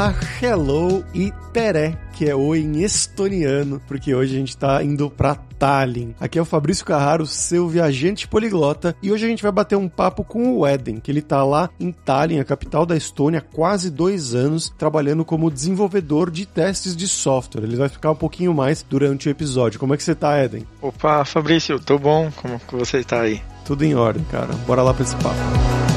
Olá, hello e teré, que é oi em estoniano, porque hoje a gente tá indo pra Tallinn. Aqui é o Fabrício Carraro, seu viajante poliglota, e hoje a gente vai bater um papo com o Eden, que ele tá lá em Tallinn, a capital da Estônia, há quase dois anos, trabalhando como desenvolvedor de testes de software. Ele vai ficar um pouquinho mais durante o episódio. Como é que você tá, Eden? Opa, Fabrício, tô bom. Como que você tá aí? Tudo em ordem, cara. Bora lá pra esse papo.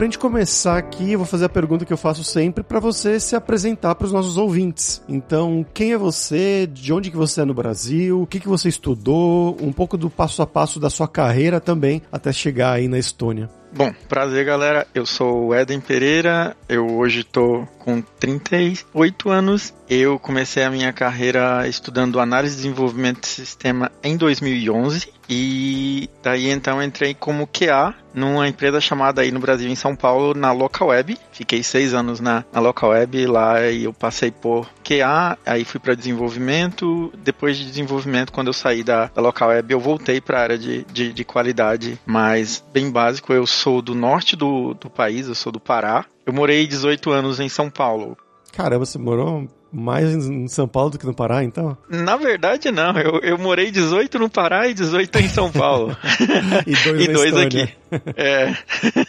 Pra gente começar aqui, eu vou fazer a pergunta que eu faço sempre para você se apresentar para os nossos ouvintes. Então, quem é você? De onde que você é no Brasil? O que que você estudou? Um pouco do passo a passo da sua carreira também até chegar aí na Estônia. Bom, prazer galera, eu sou o Eden Pereira, eu hoje tô com 38 anos. Eu comecei a minha carreira estudando análise e desenvolvimento de sistema em 2011 e daí então entrei como QA numa empresa chamada aí no Brasil, em São Paulo, na Local Web. Fiquei seis anos na, na Local Web lá e eu passei por QA, aí fui para desenvolvimento. Depois de desenvolvimento, quando eu saí da, da Local Web, eu voltei para a área de, de, de qualidade, mas bem básico. Eu sou do norte do, do país, eu sou do Pará. Eu morei 18 anos em São Paulo. Caramba, você morou mais em São Paulo do que no Pará, então? Na verdade, não. Eu, eu morei 18 no Pará e 18 em São Paulo. e dois, e dois aqui. É.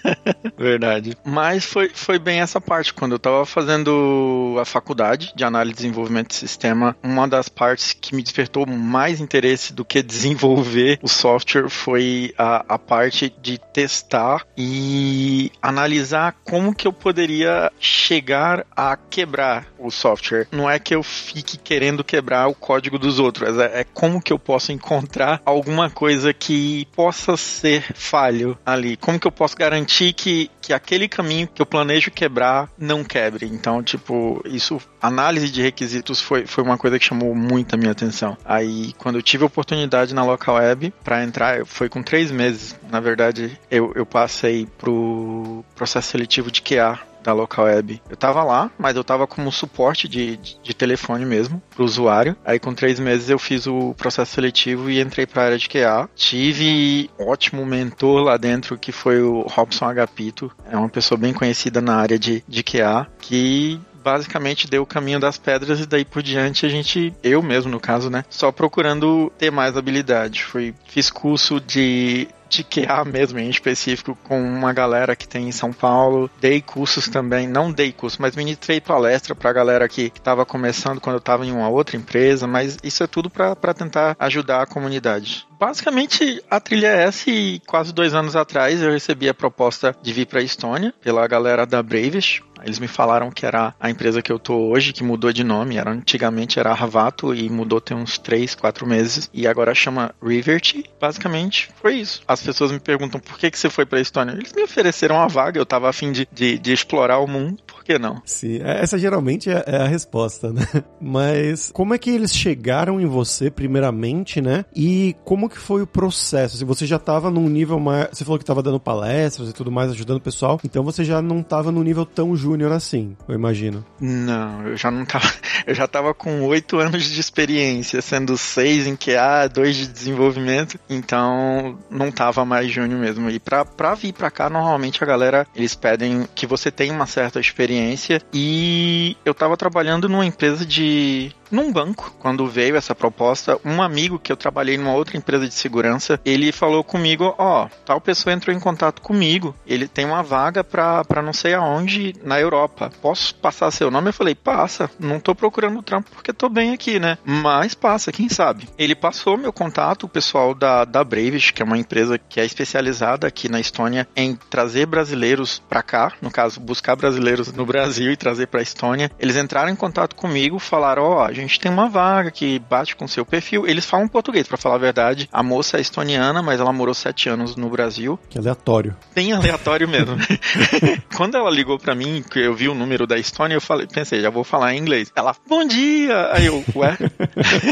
Verdade. Mas foi, foi bem essa parte. Quando eu tava fazendo a faculdade de análise e desenvolvimento de sistema, uma das partes que me despertou mais interesse do que desenvolver o software foi a, a parte de testar e analisar como que eu poderia chegar a quebrar o software. Não é que eu fique querendo quebrar o código dos outros, é, é como que eu posso encontrar alguma coisa que possa ser falho ali? Como que eu posso garantir que, que aquele caminho que eu planejo quebrar não quebre? Então, tipo, isso, análise de requisitos foi, foi uma coisa que chamou muito a minha atenção. Aí, quando eu tive a oportunidade na Local Web para entrar, foi com três meses. Na verdade, eu, eu passei pro processo seletivo de QA da local web. Eu tava lá, mas eu tava como suporte de, de, de telefone mesmo pro usuário. Aí com três meses eu fiz o processo seletivo e entrei pra área de QA. Tive ótimo mentor lá dentro que foi o Robson Agapito. É uma pessoa bem conhecida na área de, de QA que basicamente deu o caminho das pedras e daí por diante a gente, eu mesmo no caso, né, só procurando ter mais habilidade. Fui, fiz curso de QA mesmo, em específico, com uma galera que tem em São Paulo. Dei cursos também, não dei curso, mas ministrei palestra pra galera que estava começando quando eu estava em uma outra empresa, mas isso é tudo para tentar ajudar a comunidade. Basicamente, a trilha é essa e quase dois anos atrás eu recebi a proposta de vir para a Estônia pela galera da Bravest. Eles me falaram que era a empresa que eu tô hoje, que mudou de nome. Era, antigamente era Ravato e mudou tem uns 3, 4 meses. E agora chama Rivert. Basicamente, foi isso. As pessoas me perguntam por que, que você foi para a Estônia. Eles me ofereceram uma vaga, eu tava afim de, de, de explorar o mundo por que não? Sim, é, essa geralmente é, é, a resposta, né? Mas como é que eles chegaram em você, primeiramente, né? E como que foi o processo? Se você já estava num nível mais. Você falou que estava dando palestras e tudo mais, ajudando o pessoal, então você já não estava num nível tão júnior assim, eu imagino. Não, eu já não tava. Eu já tava com oito anos de experiência, sendo seis em QA, dois de desenvolvimento, então não tava mais júnior mesmo. E pra, pra vir pra cá, normalmente a galera, eles pedem que você tenha uma certa experiência experiência e eu estava trabalhando numa empresa de num banco, quando veio essa proposta, um amigo que eu trabalhei numa outra empresa de segurança, ele falou comigo, ó, oh, tal pessoa entrou em contato comigo, ele tem uma vaga pra, pra não sei aonde na Europa. Posso passar seu nome? Eu falei, passa, não tô procurando trampo porque tô bem aqui, né? Mas passa, quem sabe? Ele passou meu contato, o pessoal da, da Bravish, que é uma empresa que é especializada aqui na Estônia em trazer brasileiros pra cá, no caso, buscar brasileiros no Brasil e trazer pra Estônia. Eles entraram em contato comigo, falaram, ó, oh, gente tem uma vaga que bate com seu perfil. Eles falam português, para falar a verdade. A moça é estoniana, mas ela morou sete anos no Brasil. Que aleatório. Bem aleatório mesmo. Quando ela ligou para mim, que eu vi o número da Estônia, eu falei, pensei, já vou falar em inglês. Ela, bom dia! Aí eu, ué?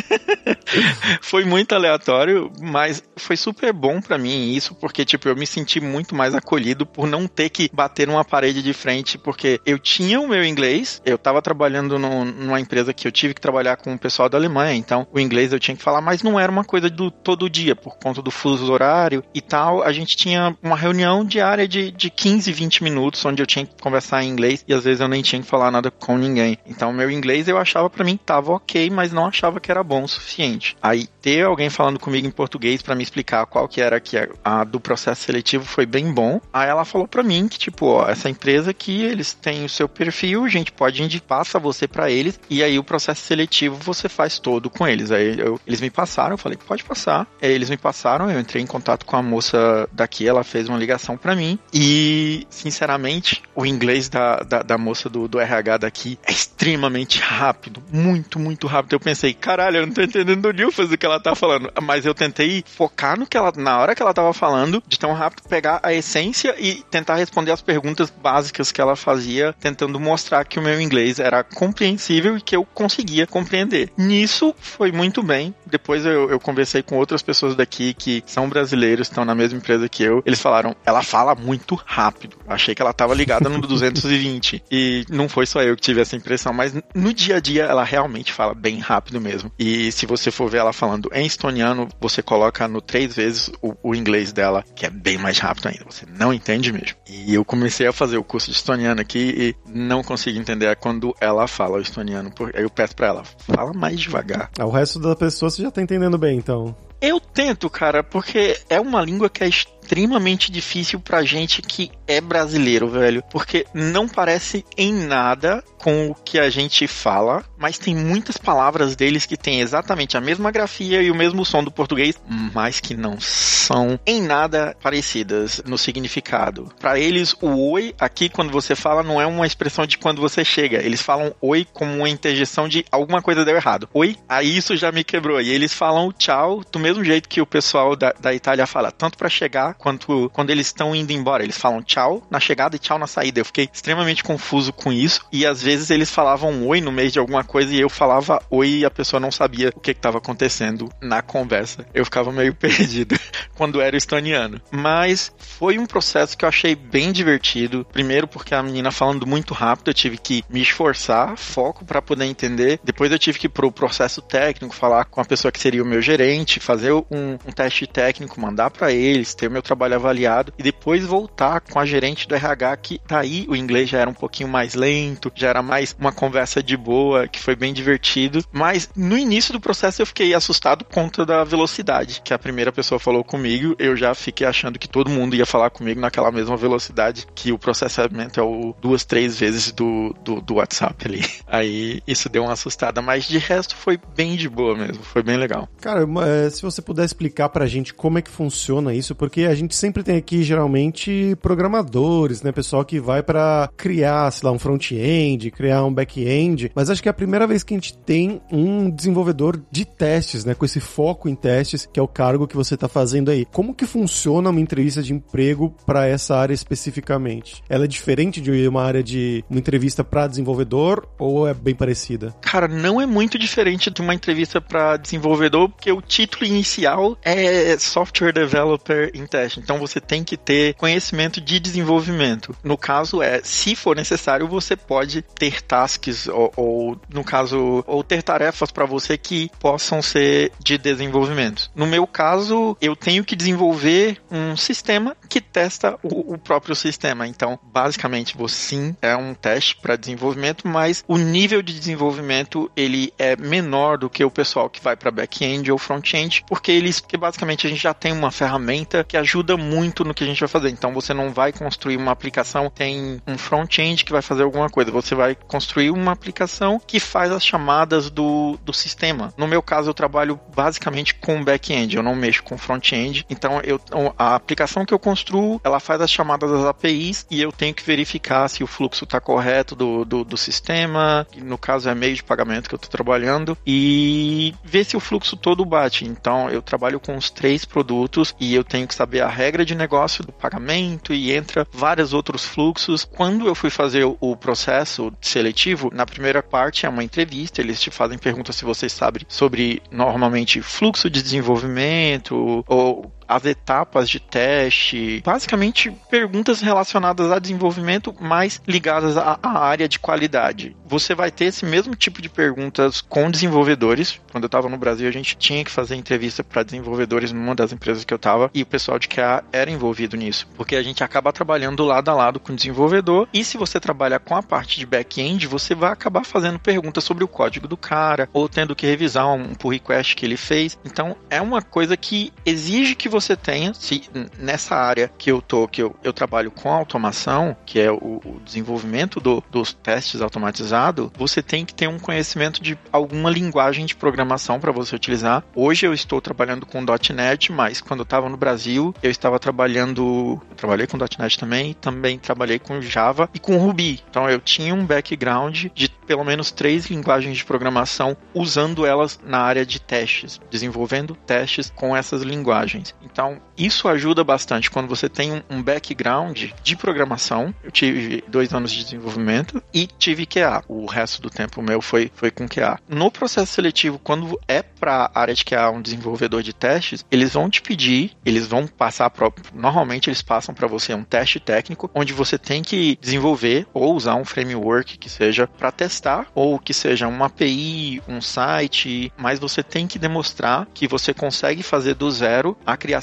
foi muito aleatório, mas foi super bom para mim isso, porque, tipo, eu me senti muito mais acolhido por não ter que bater numa parede de frente, porque eu tinha o meu inglês, eu tava trabalhando no, numa empresa que eu tive que trabalhar trabalhar com o pessoal da Alemanha, então o inglês eu tinha que falar, mas não era uma coisa do todo dia, por conta do fuso horário e tal. A gente tinha uma reunião diária de, de 15, 20 minutos, onde eu tinha que conversar em inglês e às vezes eu nem tinha que falar nada com ninguém. Então, meu inglês eu achava para mim que tava ok, mas não achava que era bom o suficiente. Aí, ter alguém falando comigo em português para me explicar qual que era que a, a, do processo seletivo foi bem bom. Aí ela falou para mim que, tipo, ó, essa empresa aqui, eles têm o seu perfil, a gente pode indicar, passa você para eles, e aí o processo seletivo você faz todo com eles. Aí eu, eles me passaram, eu falei, pode passar. Aí eles me passaram, eu entrei em contato com a moça daqui, ela fez uma ligação para mim, e, sinceramente, o inglês da, da, da moça do, do RH daqui é extremamente rápido, muito, muito rápido. Eu pensei, caralho, eu não tô entendendo o Nilfas o que ela tá falando, mas eu tentei focar no que ela, na hora que ela tava falando, de tão rápido pegar a essência e tentar responder as perguntas básicas que ela fazia, tentando mostrar que o meu inglês era compreensível e que eu conseguia compreender. Nisso foi muito bem. Depois eu, eu conversei com outras pessoas daqui que são brasileiros, estão na mesma empresa que eu. Eles falaram, ela fala muito rápido. Achei que ela tava ligada no 220. E não foi só eu que tive essa impressão, mas no dia a dia ela realmente fala bem rápido mesmo. E se você for ver ela falando em estoniano, você coloca no três vezes o, o inglês dela, que é bem mais rápido ainda. Você não entende mesmo. E eu comecei a fazer o curso de estoniano aqui e não consegui entender quando ela fala o estoniano. Aí eu peço pra ela, fala mais devagar. Ah, o resto da pessoa você já tá entendendo bem, então. Eu tento, cara, porque é uma língua que é extremamente difícil pra gente que é brasileiro, velho. Porque não parece em nada com o que a gente fala, mas tem muitas palavras deles que têm exatamente a mesma grafia e o mesmo som do português, mas que não são em nada parecidas no significado. Para eles, o oi aqui, quando você fala, não é uma expressão de quando você chega. Eles falam oi como uma interjeição de alguma coisa deu errado. Oi, aí isso já me quebrou. E eles falam tchau do mesmo jeito que o pessoal da, da Itália fala, tanto para chegar quanto quando eles estão indo embora. Eles falam tchau na chegada e tchau na saída. Eu fiquei extremamente confuso com isso. E às vezes eles falavam oi no meio de alguma coisa e eu falava oi e a pessoa não sabia o que estava acontecendo na conversa. Eu ficava meio perdido quando era estoniano. Mas foi um processo que eu achei bem divertido. Primeiro porque a menina falando muito rápido, eu tive que me esforçar, foco para poder entender. Depois eu tive que ir pro processo técnico, falar com a pessoa que seria o meu gerente, fazer um, um teste técnico, mandar para eles, ter o meu trabalho avaliado e depois voltar com a gerente do RH que daí o inglês já era um pouquinho mais lento, já era mais uma conversa de boa, que foi bem divertido. Mas no início do processo eu fiquei assustado por conta da velocidade que a primeira pessoa falou comigo. Eu já fiquei achando que todo mundo ia falar comigo naquela mesma velocidade que o processamento é o duas, três vezes do, do, do WhatsApp ali. Aí isso deu uma assustada, mas de resto foi bem de boa mesmo, foi bem legal. Cara, é, se você puder explicar pra gente como é que funciona isso, porque a gente sempre tem aqui geralmente programadores, né, pessoal que vai para criar, sei lá, um front-end, criar um back-end, mas acho que é a primeira vez que a gente tem um desenvolvedor de testes, né, com esse foco em testes, que é o cargo que você tá fazendo aí. Como que funciona uma entrevista de emprego para essa área especificamente? Ela é diferente de uma área de uma entrevista para desenvolvedor ou é bem parecida? Cara, não é muito diferente de uma entrevista para desenvolvedor, porque o título inicial é Software Developer in Test. Então você tem que ter conhecimento de desenvolvimento. No caso é, se for necessário, você pode ter tasks ou, ou no caso, ou ter tarefas para você que possam ser de desenvolvimento. No meu caso, eu tenho que desenvolver um sistema que testa o, o próprio sistema. Então, basicamente, você sim é um teste para desenvolvimento, mas o nível de desenvolvimento ele é menor do que o pessoal que vai para back-end ou front-end, porque eles, porque basicamente a gente já tem uma ferramenta que ajuda muito no que a gente vai fazer. Então, você não vai construir uma aplicação tem um front-end que vai fazer alguma coisa, você vai construir uma aplicação que faz as chamadas do, do sistema. No meu caso, eu trabalho basicamente com back-end, eu não mexo com front-end. Então, eu, a aplicação que eu construo, ela faz as chamadas das APIs e eu tenho que verificar se o fluxo está correto do, do, do, sistema, no caso é meio de pagamento que eu estou trabalhando, e ver se o fluxo todo bate. Então, eu trabalho com os três produtos e eu tenho que saber a regra de negócio do pagamento e entra vários outros fluxos. Quando eu fui fazer o processo seletivo, na primeira parte é uma entrevista, eles te fazem perguntas se você sabe sobre normalmente fluxo de desenvolvimento ou as etapas de teste, basicamente perguntas relacionadas a desenvolvimento, mais ligadas à, à área de qualidade. Você vai ter esse mesmo tipo de perguntas com desenvolvedores. Quando eu estava no Brasil, a gente tinha que fazer entrevista para desenvolvedores numa das empresas que eu estava e o pessoal de QA era envolvido nisso, porque a gente acaba trabalhando lado a lado com o desenvolvedor e se você trabalha com a parte de back-end, você vai acabar fazendo perguntas sobre o código do cara ou tendo que revisar um pull request que ele fez. Então é uma coisa que exige que você tenha, se nessa área que eu tô, que eu, eu trabalho com automação, que é o, o desenvolvimento do, dos testes automatizados, você tem que ter um conhecimento de alguma linguagem de programação para você utilizar. Hoje eu estou trabalhando com .NET, mas quando eu estava no Brasil, eu estava trabalhando, eu trabalhei com .NET também, também trabalhei com Java e com Ruby. Então eu tinha um background de pelo menos três linguagens de programação usando elas na área de testes, desenvolvendo testes com essas linguagens. Então, isso ajuda bastante quando você tem um background de programação. Eu tive dois anos de desenvolvimento e tive QA. O resto do tempo meu foi, foi com QA. No processo seletivo, quando é para área de QA um desenvolvedor de testes, eles vão te pedir, eles vão passar. Normalmente, eles passam para você um teste técnico, onde você tem que desenvolver ou usar um framework que seja para testar, ou que seja uma API, um site, mas você tem que demonstrar que você consegue fazer do zero a criação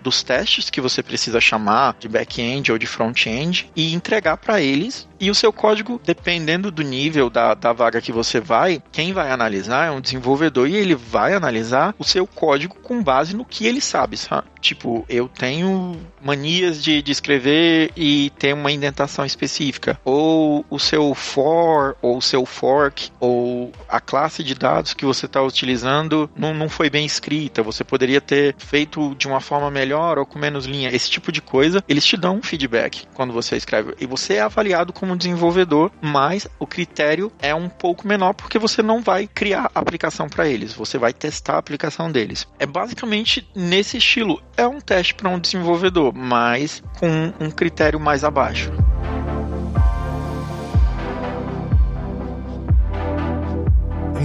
dos testes que você precisa chamar de back-end ou de front-end e entregar para eles e o seu código, dependendo do nível da, da vaga que você vai, quem vai analisar é um desenvolvedor e ele vai analisar o seu código com base no que ele sabe, sabe? Tipo, eu tenho manias de, de escrever e ter uma indentação específica. Ou o seu for, ou o seu fork, ou a classe de dados que você está utilizando não, não foi bem escrita. Você poderia ter feito de uma forma melhor ou com menos linha. Esse tipo de coisa, eles te dão um feedback quando você escreve. E você é avaliado como desenvolvedor, mas o critério é um pouco menor porque você não vai criar aplicação para eles. Você vai testar a aplicação deles. É basicamente nesse estilo é um teste para um desenvolvedor, mas com um critério mais abaixo.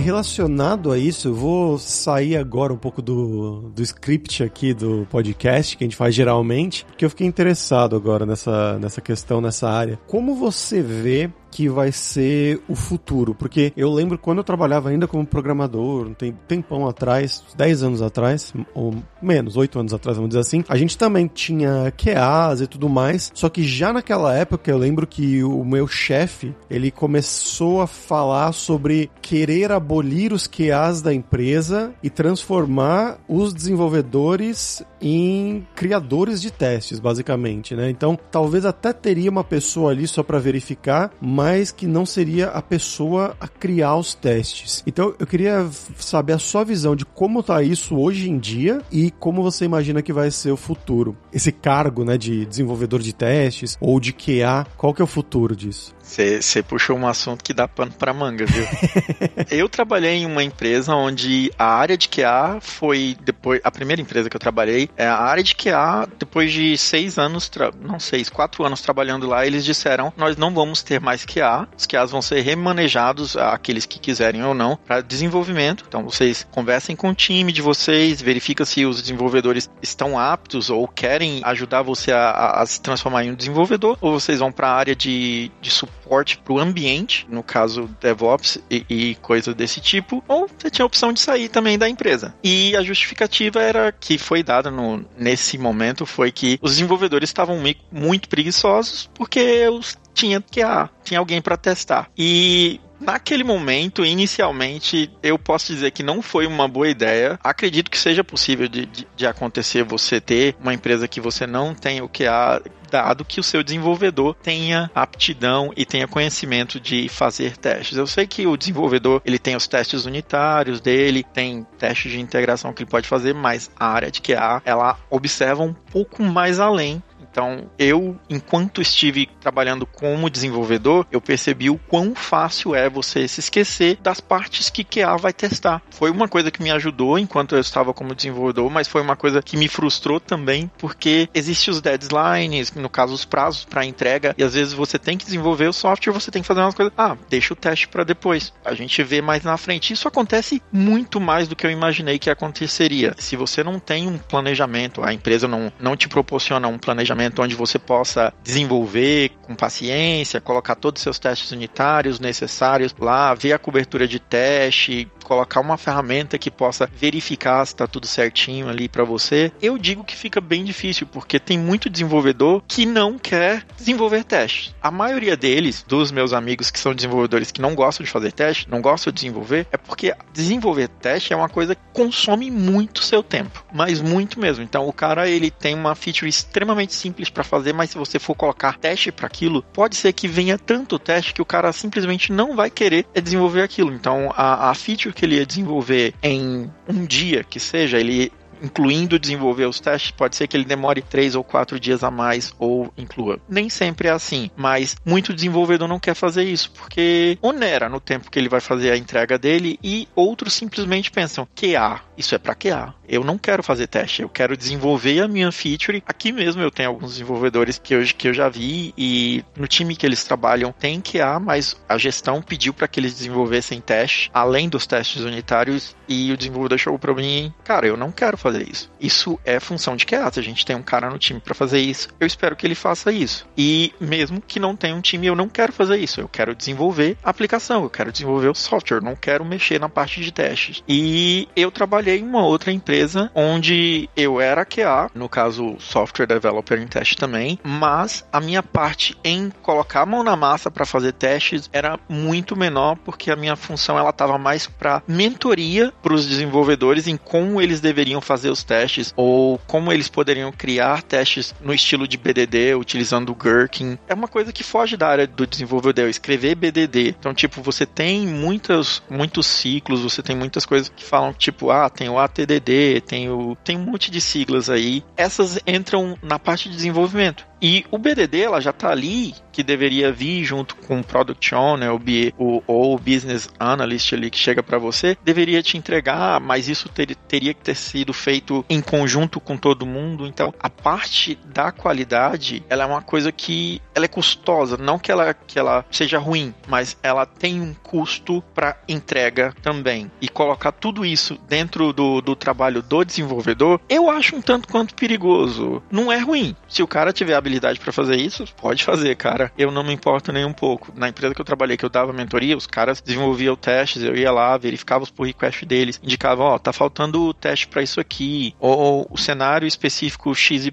Relacionado a isso, eu vou sair agora um pouco do, do script aqui do podcast que a gente faz geralmente, porque eu fiquei interessado agora nessa, nessa questão, nessa área. Como você vê que vai ser o futuro. Porque eu lembro quando eu trabalhava ainda como programador, tem tempão atrás, 10 anos atrás, ou menos, 8 anos atrás, vamos dizer assim, a gente também tinha QAs e tudo mais. Só que já naquela época eu lembro que o meu chefe, ele começou a falar sobre querer abolir os QAs da empresa e transformar os desenvolvedores em criadores de testes, basicamente, né? Então, talvez até teria uma pessoa ali só para verificar, mas mas que não seria a pessoa a criar os testes. Então eu queria saber a sua visão de como tá isso hoje em dia e como você imagina que vai ser o futuro. Esse cargo, né, de desenvolvedor de testes ou de QA, qual que é o futuro disso? Você puxou um assunto que dá pano pra manga, viu? eu trabalhei em uma empresa onde a área de QA foi depois. A primeira empresa que eu trabalhei, é a área de QA, depois de seis anos, não seis, quatro anos trabalhando lá, eles disseram: nós não vamos ter mais QA, os QAs vão ser remanejados, aqueles que quiserem ou não, para desenvolvimento. Então vocês conversem com o time de vocês, verifica se os desenvolvedores estão aptos ou querem ajudar você a, a, a se transformar em um desenvolvedor, ou vocês vão para a área de, de suporte suporte para o ambiente, no caso DevOps e, e coisa desse tipo, ou você tinha a opção de sair também da empresa. E a justificativa era que foi dada no, nesse momento foi que os desenvolvedores estavam muito preguiçosos porque os tinha que ah, tinha alguém para testar. E Naquele momento, inicialmente, eu posso dizer que não foi uma boa ideia. Acredito que seja possível de, de, de acontecer você ter uma empresa que você não tem o que há dado que o seu desenvolvedor tenha aptidão e tenha conhecimento de fazer testes. Eu sei que o desenvolvedor ele tem os testes unitários dele, tem testes de integração que ele pode fazer, mas a área de QA ela observa um pouco mais além Então, eu, enquanto estive trabalhando como desenvolvedor, eu percebi o quão fácil é você se esquecer das partes que QA vai testar. Foi uma coisa que me ajudou enquanto eu estava como desenvolvedor, mas foi uma coisa que me frustrou também, porque existem os deadlines, no caso os prazos para entrega, e às vezes você tem que desenvolver o software, você tem que fazer umas coisas, ah, deixa o teste para depois. A gente vê mais na frente. Isso acontece muito mais do que eu imaginei que aconteceria. Se você não tem um planejamento, a empresa não, não te proporciona um planejamento onde você possa desenvolver com paciência, colocar todos os seus testes unitários necessários lá, ver a cobertura de teste, colocar uma ferramenta que possa verificar se está tudo certinho ali para você, eu digo que fica bem difícil, porque tem muito desenvolvedor que não quer desenvolver testes. A maioria deles, dos meus amigos que são desenvolvedores que não gostam de fazer teste, não gostam de desenvolver, é porque desenvolver teste é uma coisa que consome muito seu tempo, mas muito mesmo. Então o cara ele tem uma feature extremamente simples para fazer, mas se você for colocar teste para aquilo, pode ser que venha tanto teste que o cara simplesmente não vai querer desenvolver aquilo. Então a, a feature que ele ia desenvolver em um dia que seja, ele incluindo desenvolver os testes, pode ser que ele demore três ou quatro dias a mais ou inclua. Nem sempre é assim, mas muito desenvolvedor não quer fazer isso porque onera no tempo que ele vai fazer a entrega dele e outros simplesmente pensam QA, isso é para QA. Eu não quero fazer teste, eu quero desenvolver a minha feature. Aqui mesmo eu tenho alguns desenvolvedores que eu, que eu já vi e no time que eles trabalham tem QA, mas a gestão pediu para que eles desenvolvessem teste, além dos testes unitários, e o desenvolvedor chegou para mim, cara, eu não quero fazer fazer isso. Isso é função de QA. Se a gente tem um cara no time para fazer isso, eu espero que ele faça isso. E mesmo que não tenha um time, eu não quero fazer isso. Eu quero desenvolver a aplicação, eu quero desenvolver o software, não quero mexer na parte de testes. E eu trabalhei em uma outra empresa onde eu era QA, no caso Software Developer em teste também, mas a minha parte em colocar a mão na massa para fazer testes era muito menor porque a minha função ela estava mais para mentoria para os desenvolvedores em como eles deveriam fazer fazer os testes ou como eles poderiam criar testes no estilo de BDD utilizando o Gherkin. É uma coisa que foge da área do desenvolvedor, escrever BDD. Então, tipo, você tem muitas, muitos ciclos, você tem muitas coisas que falam, tipo, ah, tem o ATDD, tem o tem um monte de siglas aí. Essas entram na parte de desenvolvimento. E o BDD ela já está ali, que deveria vir junto com o Product Owner o, ou o Business Analyst ali que chega para você, deveria te entregar, mas isso ter, teria que ter sido feito em conjunto com todo mundo. Então, a parte da qualidade, ela é uma coisa que ela é custosa, não que ela, que ela seja ruim, mas ela tem um custo para entrega também. E colocar tudo isso dentro do, do trabalho do desenvolvedor, eu acho um tanto quanto perigoso. Não é ruim. Se o cara tiver habilidade habilidade para fazer isso, pode fazer, cara. Eu não me importo nem um pouco. Na empresa que eu trabalhei, que eu dava mentoria, os caras desenvolviam testes, eu ia lá, verificava os pull requests deles, indicava, ó, oh, tá faltando o teste para isso aqui, ou o cenário específico XYZ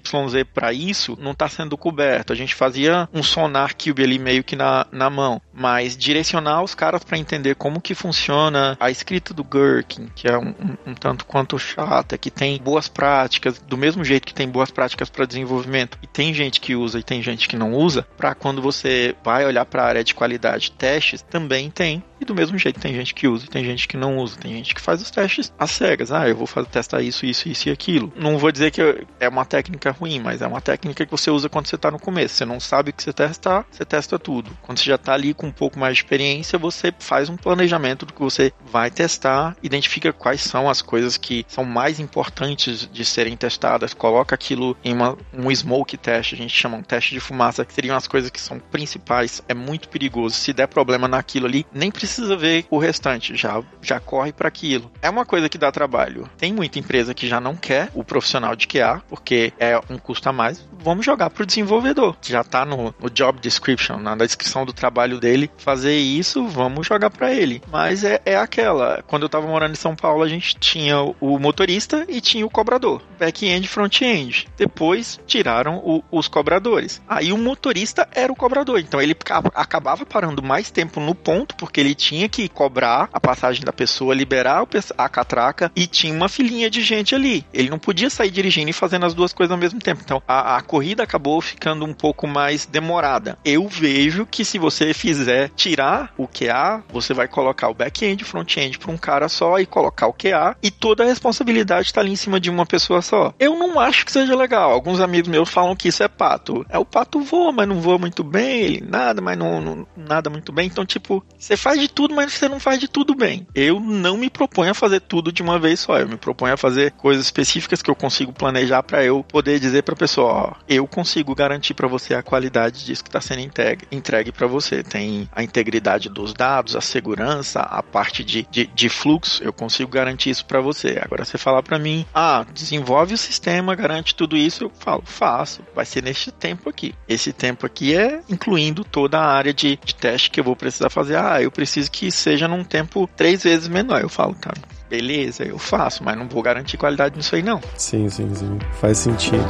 para isso não tá sendo coberto. A gente fazia um sonar cube ali meio que na, na mão, mas direcionar os caras para entender como que funciona a escrita do Gherkin, que é um, um, um tanto quanto chata, que tem boas práticas, do mesmo jeito que tem boas práticas para desenvolvimento, e tem gente que usa e tem gente que não usa, para quando você vai olhar para a área de qualidade testes, também tem e do mesmo jeito, tem gente que usa e tem gente que não usa. Tem gente que faz os testes às cegas. Ah, eu vou fazer, testar isso, isso, isso e aquilo. Não vou dizer que é uma técnica ruim, mas é uma técnica que você usa quando você está no começo. Você não sabe o que você testar, você testa tudo. Quando você já está ali com um pouco mais de experiência, você faz um planejamento do que você vai testar, identifica quais são as coisas que são mais importantes de serem testadas, coloca aquilo em uma, um smoke test, a gente chama um teste de fumaça, que seriam as coisas que são principais. É muito perigoso. Se der problema naquilo ali, nem precisa ver o restante, já, já corre para aquilo. É uma coisa que dá trabalho. Tem muita empresa que já não quer o profissional de QA, porque é um custo a mais. Vamos jogar para o desenvolvedor. Já está no, no, job description, na descrição do trabalho dele, fazer isso, vamos jogar para ele. Mas é, é aquela. Quando eu estava morando em São Paulo, a gente tinha o motorista e tinha o cobrador. Back-end, front-end. Depois tiraram o, os cobradores. Aí o motorista era o cobrador. Então ele acabava parando mais tempo no ponto, porque ele tinha que cobrar a passagem da pessoa, liberar a catraca e tinha uma filinha de gente ali. Ele não podia sair dirigindo e fazendo as duas coisas ao mesmo tempo. Então a, a corrida acabou ficando um pouco mais demorada. Eu vejo que se você fizer tirar o QA, você vai colocar o back-end, front-end para um cara só e colocar o QA e toda a responsabilidade está ali em cima de uma pessoa só. Eu não acho que seja legal. Alguns amigos meus falam que isso é pato? É o pato voa, mas não voa muito bem, ele nada, mas não, não nada muito bem. Então, tipo, você faz de tudo, mas você não faz de tudo bem. Eu não me proponho a fazer tudo de uma vez só. Eu me proponho a fazer coisas específicas que eu consigo planejar para eu poder dizer para pessoa, ó, eu consigo garantir para você a qualidade disso que está sendo entregue, entregue para você. Tem a integridade dos dados, a segurança, a parte de, de, de fluxo, eu consigo garantir isso para você. Agora você falar para mim, ah, desenvolve o sistema, garante tudo isso, eu falo, faço. Vai ser neste tempo aqui. Esse tempo aqui é incluindo toda a área de, de teste que eu vou precisar fazer. Ah, eu preciso que seja num tempo três vezes menor. Eu falo, tá, beleza, eu faço, mas não vou garantir qualidade nisso aí não. Sim, sim, sim. Faz sentido.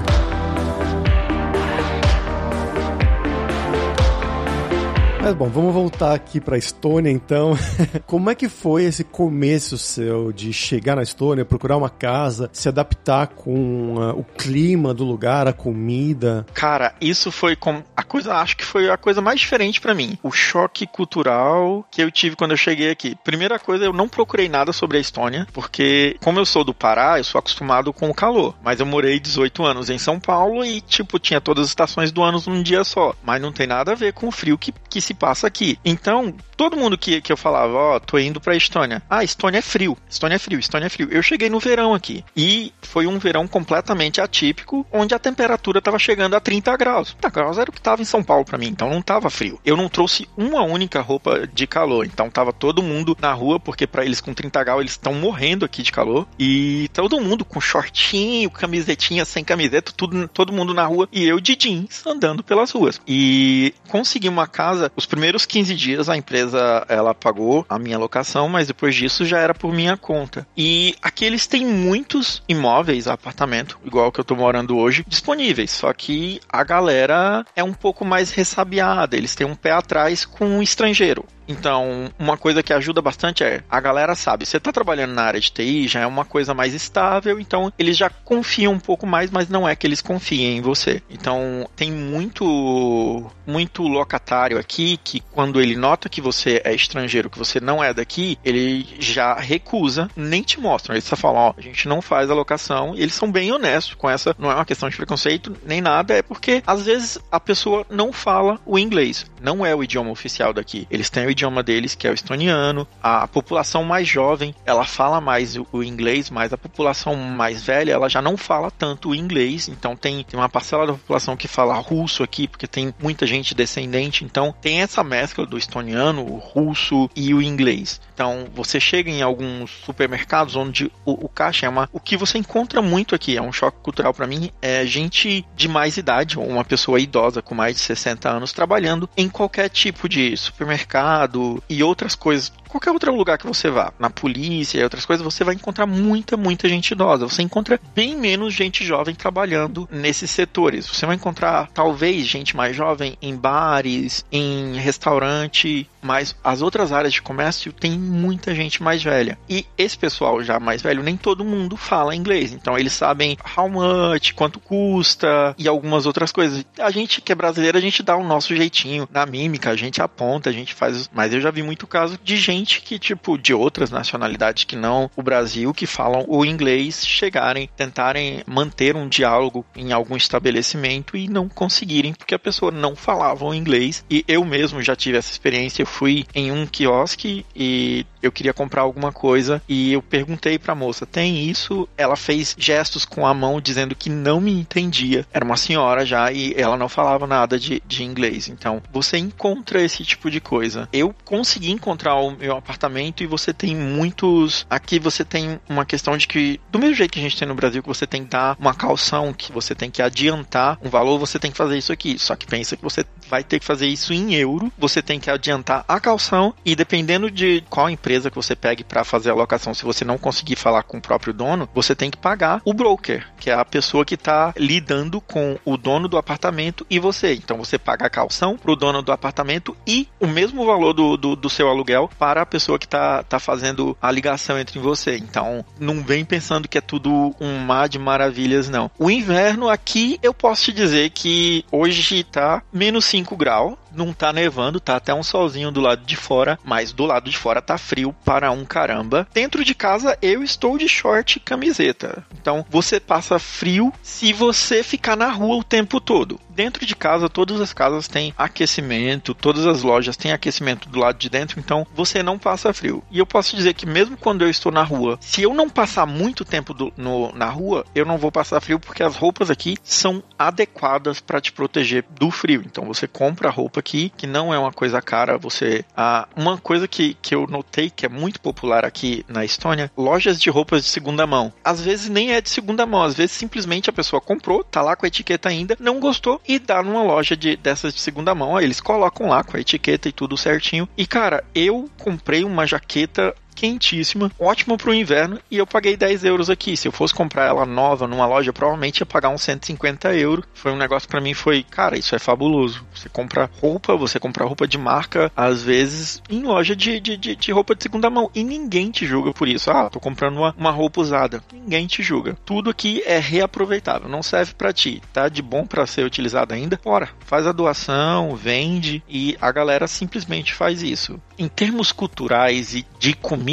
Mas bom, vamos voltar aqui para Estônia então. Como é que foi esse começo seu de chegar na Estônia, procurar uma casa, se adaptar com uh, o clima do lugar, a comida? Cara, isso foi com a coisa, acho que foi a coisa mais diferente para mim. O choque cultural que eu tive quando eu cheguei aqui. Primeira coisa, eu não procurei nada sobre a Estônia, porque como eu sou do Pará, eu sou acostumado com o calor. Mas eu morei 18 anos em São Paulo e tipo tinha todas as estações do ano num dia só. Mas não tem nada a ver com o frio que, que se se passa aqui. Então, todo mundo que, que eu falava, ó, oh, tô indo pra Estônia. Ah, Estônia é frio, Estônia é frio, Estônia é frio. Eu cheguei no verão aqui. E foi um verão completamente atípico, onde a temperatura tava chegando a 30 graus. 30 graus era o que tava em São Paulo para mim, então não tava frio. Eu não trouxe uma única roupa de calor, então tava todo mundo na rua, porque para eles com 30 graus eles estão morrendo aqui de calor. E todo mundo com shortinho, camisetinha, sem camiseta, tudo, todo mundo na rua. E eu de jeans andando pelas ruas. E consegui uma casa os primeiros 15 dias a empresa ela pagou a minha locação, mas depois disso já era por minha conta. E aqui eles têm muitos imóveis, apartamento, igual que eu tô morando hoje, disponíveis. Só que a galera é um pouco mais ressabiada, eles têm um pé atrás com o estrangeiro. Então, uma coisa que ajuda bastante é a galera sabe, você está trabalhando na área de TI, já é uma coisa mais estável, então eles já confiam um pouco mais, mas não é que eles confiem em você. Então, tem muito muito locatário aqui que quando ele nota que você é estrangeiro, que você não é daqui, ele já recusa, nem te mostra. Ele só fala, ó, a gente não faz a locação, e eles são bem honestos com essa, não é uma questão de preconceito nem nada, é porque às vezes a pessoa não fala o inglês, não é o idioma oficial daqui. Eles têm o idioma deles, que é o estoniano. A população mais jovem, ela fala mais o inglês, mas a população mais velha, ela já não fala tanto o inglês. Então tem, tem uma parcela da população que fala russo aqui, porque tem muita gente descendente. Então tem essa mescla do estoniano, o russo e o inglês. Então você chega em alguns supermercados onde o, o caixa é uma. O que você encontra muito aqui, é um choque cultural para mim, é gente de mais idade, ou uma pessoa idosa com mais de 60 anos trabalhando em qualquer tipo de supermercado mercado e outras coisas qualquer outro lugar que você vá, na polícia e outras coisas, você vai encontrar muita, muita gente idosa. Você encontra bem menos gente jovem trabalhando nesses setores. Você vai encontrar, talvez, gente mais jovem em bares, em restaurante, mas as outras áreas de comércio tem muita gente mais velha. E esse pessoal já mais velho, nem todo mundo fala inglês. Então eles sabem how much, quanto custa e algumas outras coisas. A gente que é brasileiro, a gente dá o nosso jeitinho na mímica, a gente aponta, a gente faz. Mas eu já vi muito caso de gente que, tipo, de outras nacionalidades que não o Brasil, que falam o inglês, chegarem, tentarem manter um diálogo em algum estabelecimento e não conseguirem, porque a pessoa não falava o inglês. E eu mesmo já tive essa experiência. Eu fui em um quiosque e eu queria comprar alguma coisa e eu perguntei pra moça: tem isso? Ela fez gestos com a mão dizendo que não me entendia. Era uma senhora já e ela não falava nada de, de inglês. Então, você encontra esse tipo de coisa. Eu consegui encontrar o meu apartamento e você tem muitos. Aqui você tem uma questão de que, do mesmo jeito que a gente tem no Brasil, que você tem que dar uma calção, que você tem que adiantar um valor, você tem que fazer isso aqui. Só que pensa que você vai ter que fazer isso em euro, você tem que adiantar a calção e dependendo de qual empresa que você pegue para fazer a locação, se você não conseguir falar com o próprio dono, você tem que pagar o broker, que é a pessoa que está lidando com o dono do apartamento e você. Então você paga a calção pro dono do apartamento e o mesmo valor do, do, do seu aluguel para a pessoa que tá, tá fazendo a ligação entre você. Então, não vem pensando que é tudo um mar de maravilhas, não. O inverno aqui, eu posso te dizer que hoje tá menos 5 graus não tá nevando, tá até um solzinho do lado de fora, mas do lado de fora tá frio para um caramba. Dentro de casa eu estou de short e camiseta. Então você passa frio se você ficar na rua o tempo todo dentro de casa, todas as casas têm aquecimento, todas as lojas têm aquecimento do lado de dentro, então você não passa frio. E eu posso dizer que mesmo quando eu estou na rua, se eu não passar muito tempo do, no, na rua, eu não vou passar frio porque as roupas aqui são adequadas para te proteger do frio. Então você compra a roupa aqui, que não é uma coisa cara, você ah, uma coisa que, que eu notei que é muito popular aqui na Estônia, lojas de roupas de segunda mão. Às vezes nem é de segunda mão, às vezes simplesmente a pessoa comprou, tá lá com a etiqueta ainda, não gostou e dá numa loja de, dessas de segunda mão. Aí eles colocam lá com a etiqueta e tudo certinho. E cara, eu comprei uma jaqueta quentíssima, ótima pro inverno, e eu paguei 10 euros aqui. Se eu fosse comprar ela nova numa loja, provavelmente ia pagar uns 150 euros. Foi um negócio para mim, foi, cara, isso é fabuloso. Você compra roupa, você compra roupa de marca, às vezes, em loja de, de, de, de roupa de segunda mão. E ninguém te julga por isso. Ah, tô comprando uma, uma roupa usada. Ninguém te julga. Tudo aqui é reaproveitável, não serve para ti. Tá de bom para ser utilizado ainda? Bora, faz a doação, vende e a galera simplesmente faz isso. Em termos culturais e de comida,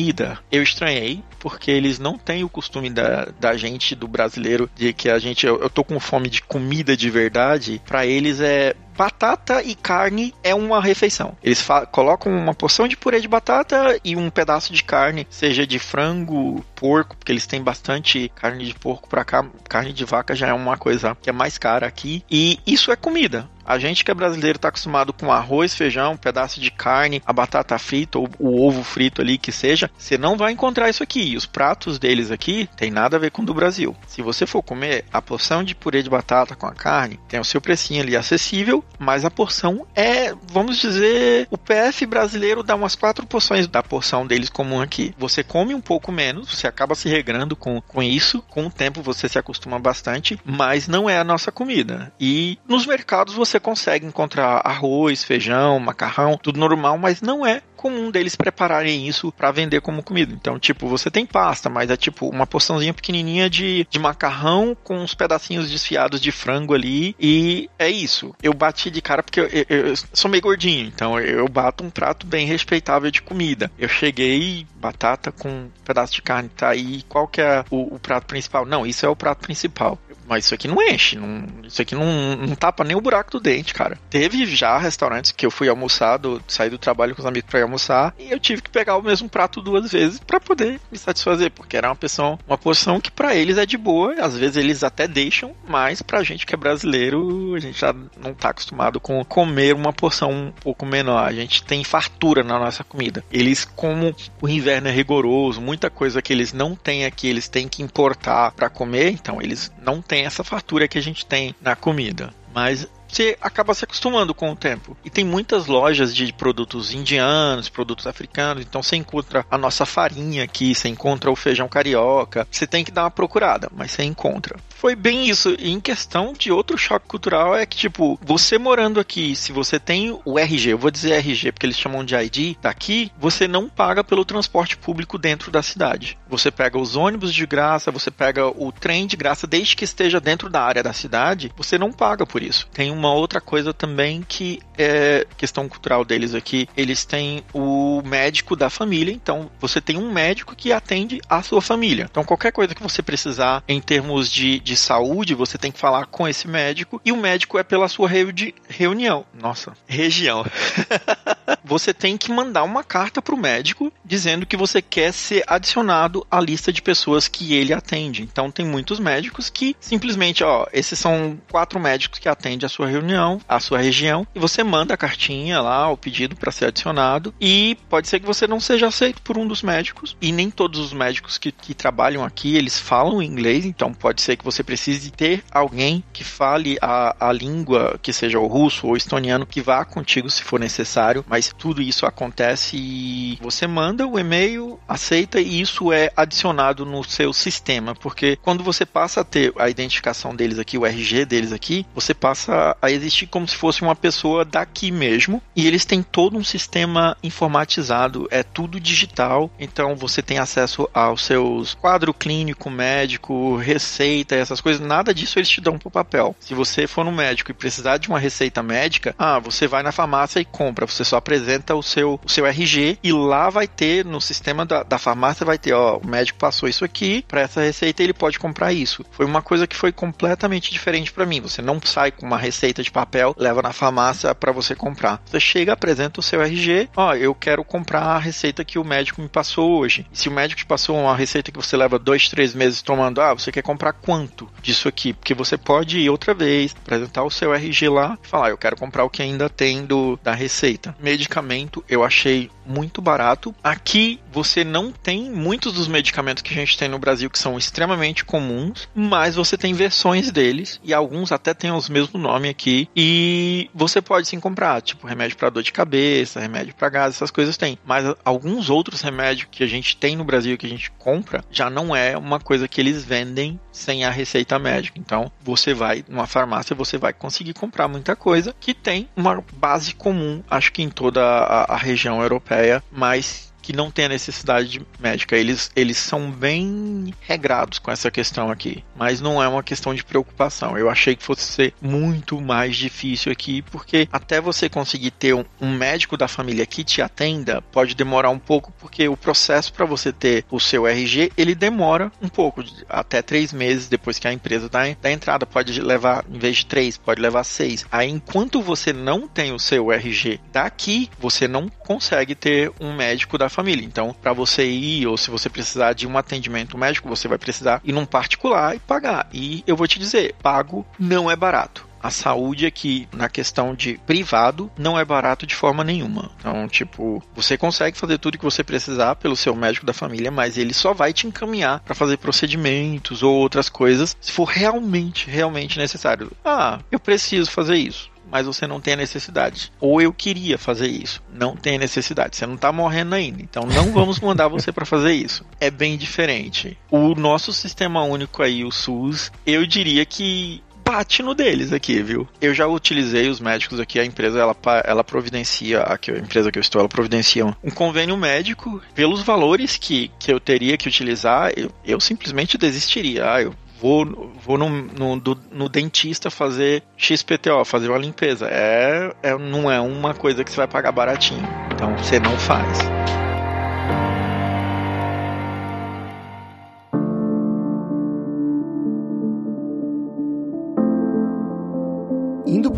eu estranhei, porque eles não têm o costume da, da gente, do brasileiro, de que a gente, eu, eu tô com fome de comida de verdade. Para eles é batata e carne é uma refeição. Eles colocam uma porção de purê de batata e um pedaço de carne, seja de frango, porco, porque eles têm bastante carne de porco para cá. Carne de vaca já é uma coisa que é mais cara aqui. E isso é comida. A gente que é brasileiro está acostumado com arroz, feijão, um pedaço de carne, a batata frita ou o ovo frito ali que seja. Você não vai encontrar isso aqui. E os pratos deles aqui tem nada a ver com o do Brasil. Se você for comer a porção de purê de batata com a carne, tem o seu precinho ali acessível mas a porção é, vamos dizer, o PF brasileiro dá umas quatro porções da porção deles comum aqui. Você come um pouco menos, você acaba se regrando com, com isso, com o tempo você se acostuma bastante, mas não é a nossa comida. E nos mercados você consegue encontrar arroz, feijão, macarrão, tudo normal, mas não é comum deles prepararem isso para vender como comida. Então, tipo, você tem pasta, mas é tipo uma porçãozinha pequenininha de, de macarrão com uns pedacinhos desfiados de frango ali e é isso. Eu bati de cara porque eu, eu, eu sou meio gordinho, então eu bato um prato bem respeitável de comida. Eu cheguei, batata com um pedaço de carne, tá aí, qual que é o, o prato principal? Não, isso é o prato principal. Mas isso aqui não enche, não, isso aqui não, não tapa nem o buraco do dente, cara. Teve já restaurantes que eu fui almoçar, do, saí do trabalho com os amigos pra ir almoçar, e eu tive que pegar o mesmo prato duas vezes para poder me satisfazer, porque era uma porção, uma porção que para eles é de boa, às vezes eles até deixam, mas pra gente que é brasileiro, a gente já não tá acostumado com comer uma porção um pouco menor. A gente tem fartura na nossa comida. Eles, como o inverno é rigoroso, muita coisa que eles não têm aqui, eles têm que importar para comer, então eles não têm tem essa fartura que a gente tem na comida. Mas você acaba se acostumando com o tempo. E tem muitas lojas de produtos indianos, produtos africanos, então você encontra a nossa farinha aqui, você encontra o feijão carioca, você tem que dar uma procurada, mas você encontra. Foi bem isso. E em questão de outro choque cultural é que, tipo, você morando aqui, se você tem o RG, eu vou dizer RG porque eles chamam de ID, daqui, você não paga pelo transporte público dentro da cidade. Você pega os ônibus de graça, você pega o trem de graça, desde que esteja dentro da área da cidade, você não paga por isso. Tem uma outra coisa também que é questão cultural deles aqui. Eles têm o médico da família, então você tem um médico que atende a sua família. Então qualquer coisa que você precisar em termos de, de saúde, você tem que falar com esse médico e o médico é pela sua reuni reunião. Nossa, região. você tem que mandar uma carta para o médico dizendo que você quer ser adicionado à lista de pessoas que ele atende. Então tem muitos médicos que simplesmente, ó, esses são quatro médicos que atendem a sua reunião, a sua região, e você manda a cartinha lá, o pedido para ser adicionado, e pode ser que você não seja aceito por um dos médicos, e nem todos os médicos que, que trabalham aqui, eles falam inglês, então pode ser que você precise ter alguém que fale a, a língua, que seja o russo ou estoniano, que vá contigo se for necessário, mas tudo isso acontece e você manda o e-mail, aceita e isso é adicionado no seu sistema, porque quando você passa a ter a identificação deles aqui, o RG deles aqui, você passa a existir como se fosse uma pessoa daqui mesmo. E eles têm todo um sistema informatizado, é tudo digital. Então você tem acesso aos seus quadro clínico, médico, receita, essas coisas. Nada disso eles te dão por papel. Se você for no médico e precisar de uma receita médica, ah, você vai na farmácia e compra. Você só apresenta o seu, o seu RG e lá vai ter no sistema da, da farmácia vai ter, ó, o médico passou isso aqui para essa receita ele pode comprar isso. Foi uma coisa que foi completamente diferente para mim. Você não sai com uma receita de papel, leva na farmácia para você comprar. Você chega, apresenta o seu RG, ó, eu quero comprar a receita que o médico me passou hoje. Se o médico te passou uma receita que você leva dois, três meses tomando, ah, você quer comprar quanto disso aqui? Porque você pode ir outra vez, apresentar o seu RG lá e falar, eu quero comprar o que ainda tem do, da receita. Medicamento, eu achei muito barato. Aqui você não tem muitos dos medicamentos que a gente tem no Brasil que são extremamente comuns, mas você tem versões deles e alguns até têm os mesmos nomes aqui e você pode sim comprar, tipo remédio para dor de cabeça, remédio para gás, essas coisas tem. Mas alguns outros remédios que a gente tem no Brasil que a gente compra já não é uma coisa que eles vendem sem a receita médica. Então, você vai numa farmácia, você vai conseguir comprar muita coisa que tem uma base comum, acho que em toda a, a região europeia, mas que não tem a necessidade médica. Eles, eles são bem regrados com essa questão aqui, mas não é uma questão de preocupação. Eu achei que fosse ser muito mais difícil aqui, porque até você conseguir ter um, um médico da família que te atenda pode demorar um pouco, porque o processo para você ter o seu RG ele demora um pouco, até três meses depois que a empresa dá, dá entrada. Pode levar, em vez de três, pode levar seis. Aí, enquanto você não tem o seu RG daqui, você não consegue ter um médico da família família. Então, para você ir, ou se você precisar de um atendimento médico, você vai precisar ir num particular e pagar. E eu vou te dizer, pago não é barato a saúde aqui na questão de privado não é barato de forma nenhuma. Então, tipo, você consegue fazer tudo que você precisar pelo seu médico da família, mas ele só vai te encaminhar para fazer procedimentos ou outras coisas se for realmente, realmente necessário. Ah, eu preciso fazer isso mas você não tem a necessidade. Ou eu queria fazer isso, não tem necessidade. Você não tá morrendo ainda, então não vamos mandar você para fazer isso. É bem diferente. O nosso sistema único aí, o SUS, eu diria que bate no deles aqui, viu? Eu já utilizei os médicos aqui, a empresa ela, ela providencia, aqui, a empresa que eu estou, ela providencia um convênio médico pelos valores que, que eu teria que utilizar, eu, eu simplesmente desistiria. Ah, eu vou, vou no, no, do, no, dentista fazer XPTO, fazer uma limpeza. É, é, não é uma coisa que você vai pagar baratinho. Então você não faz.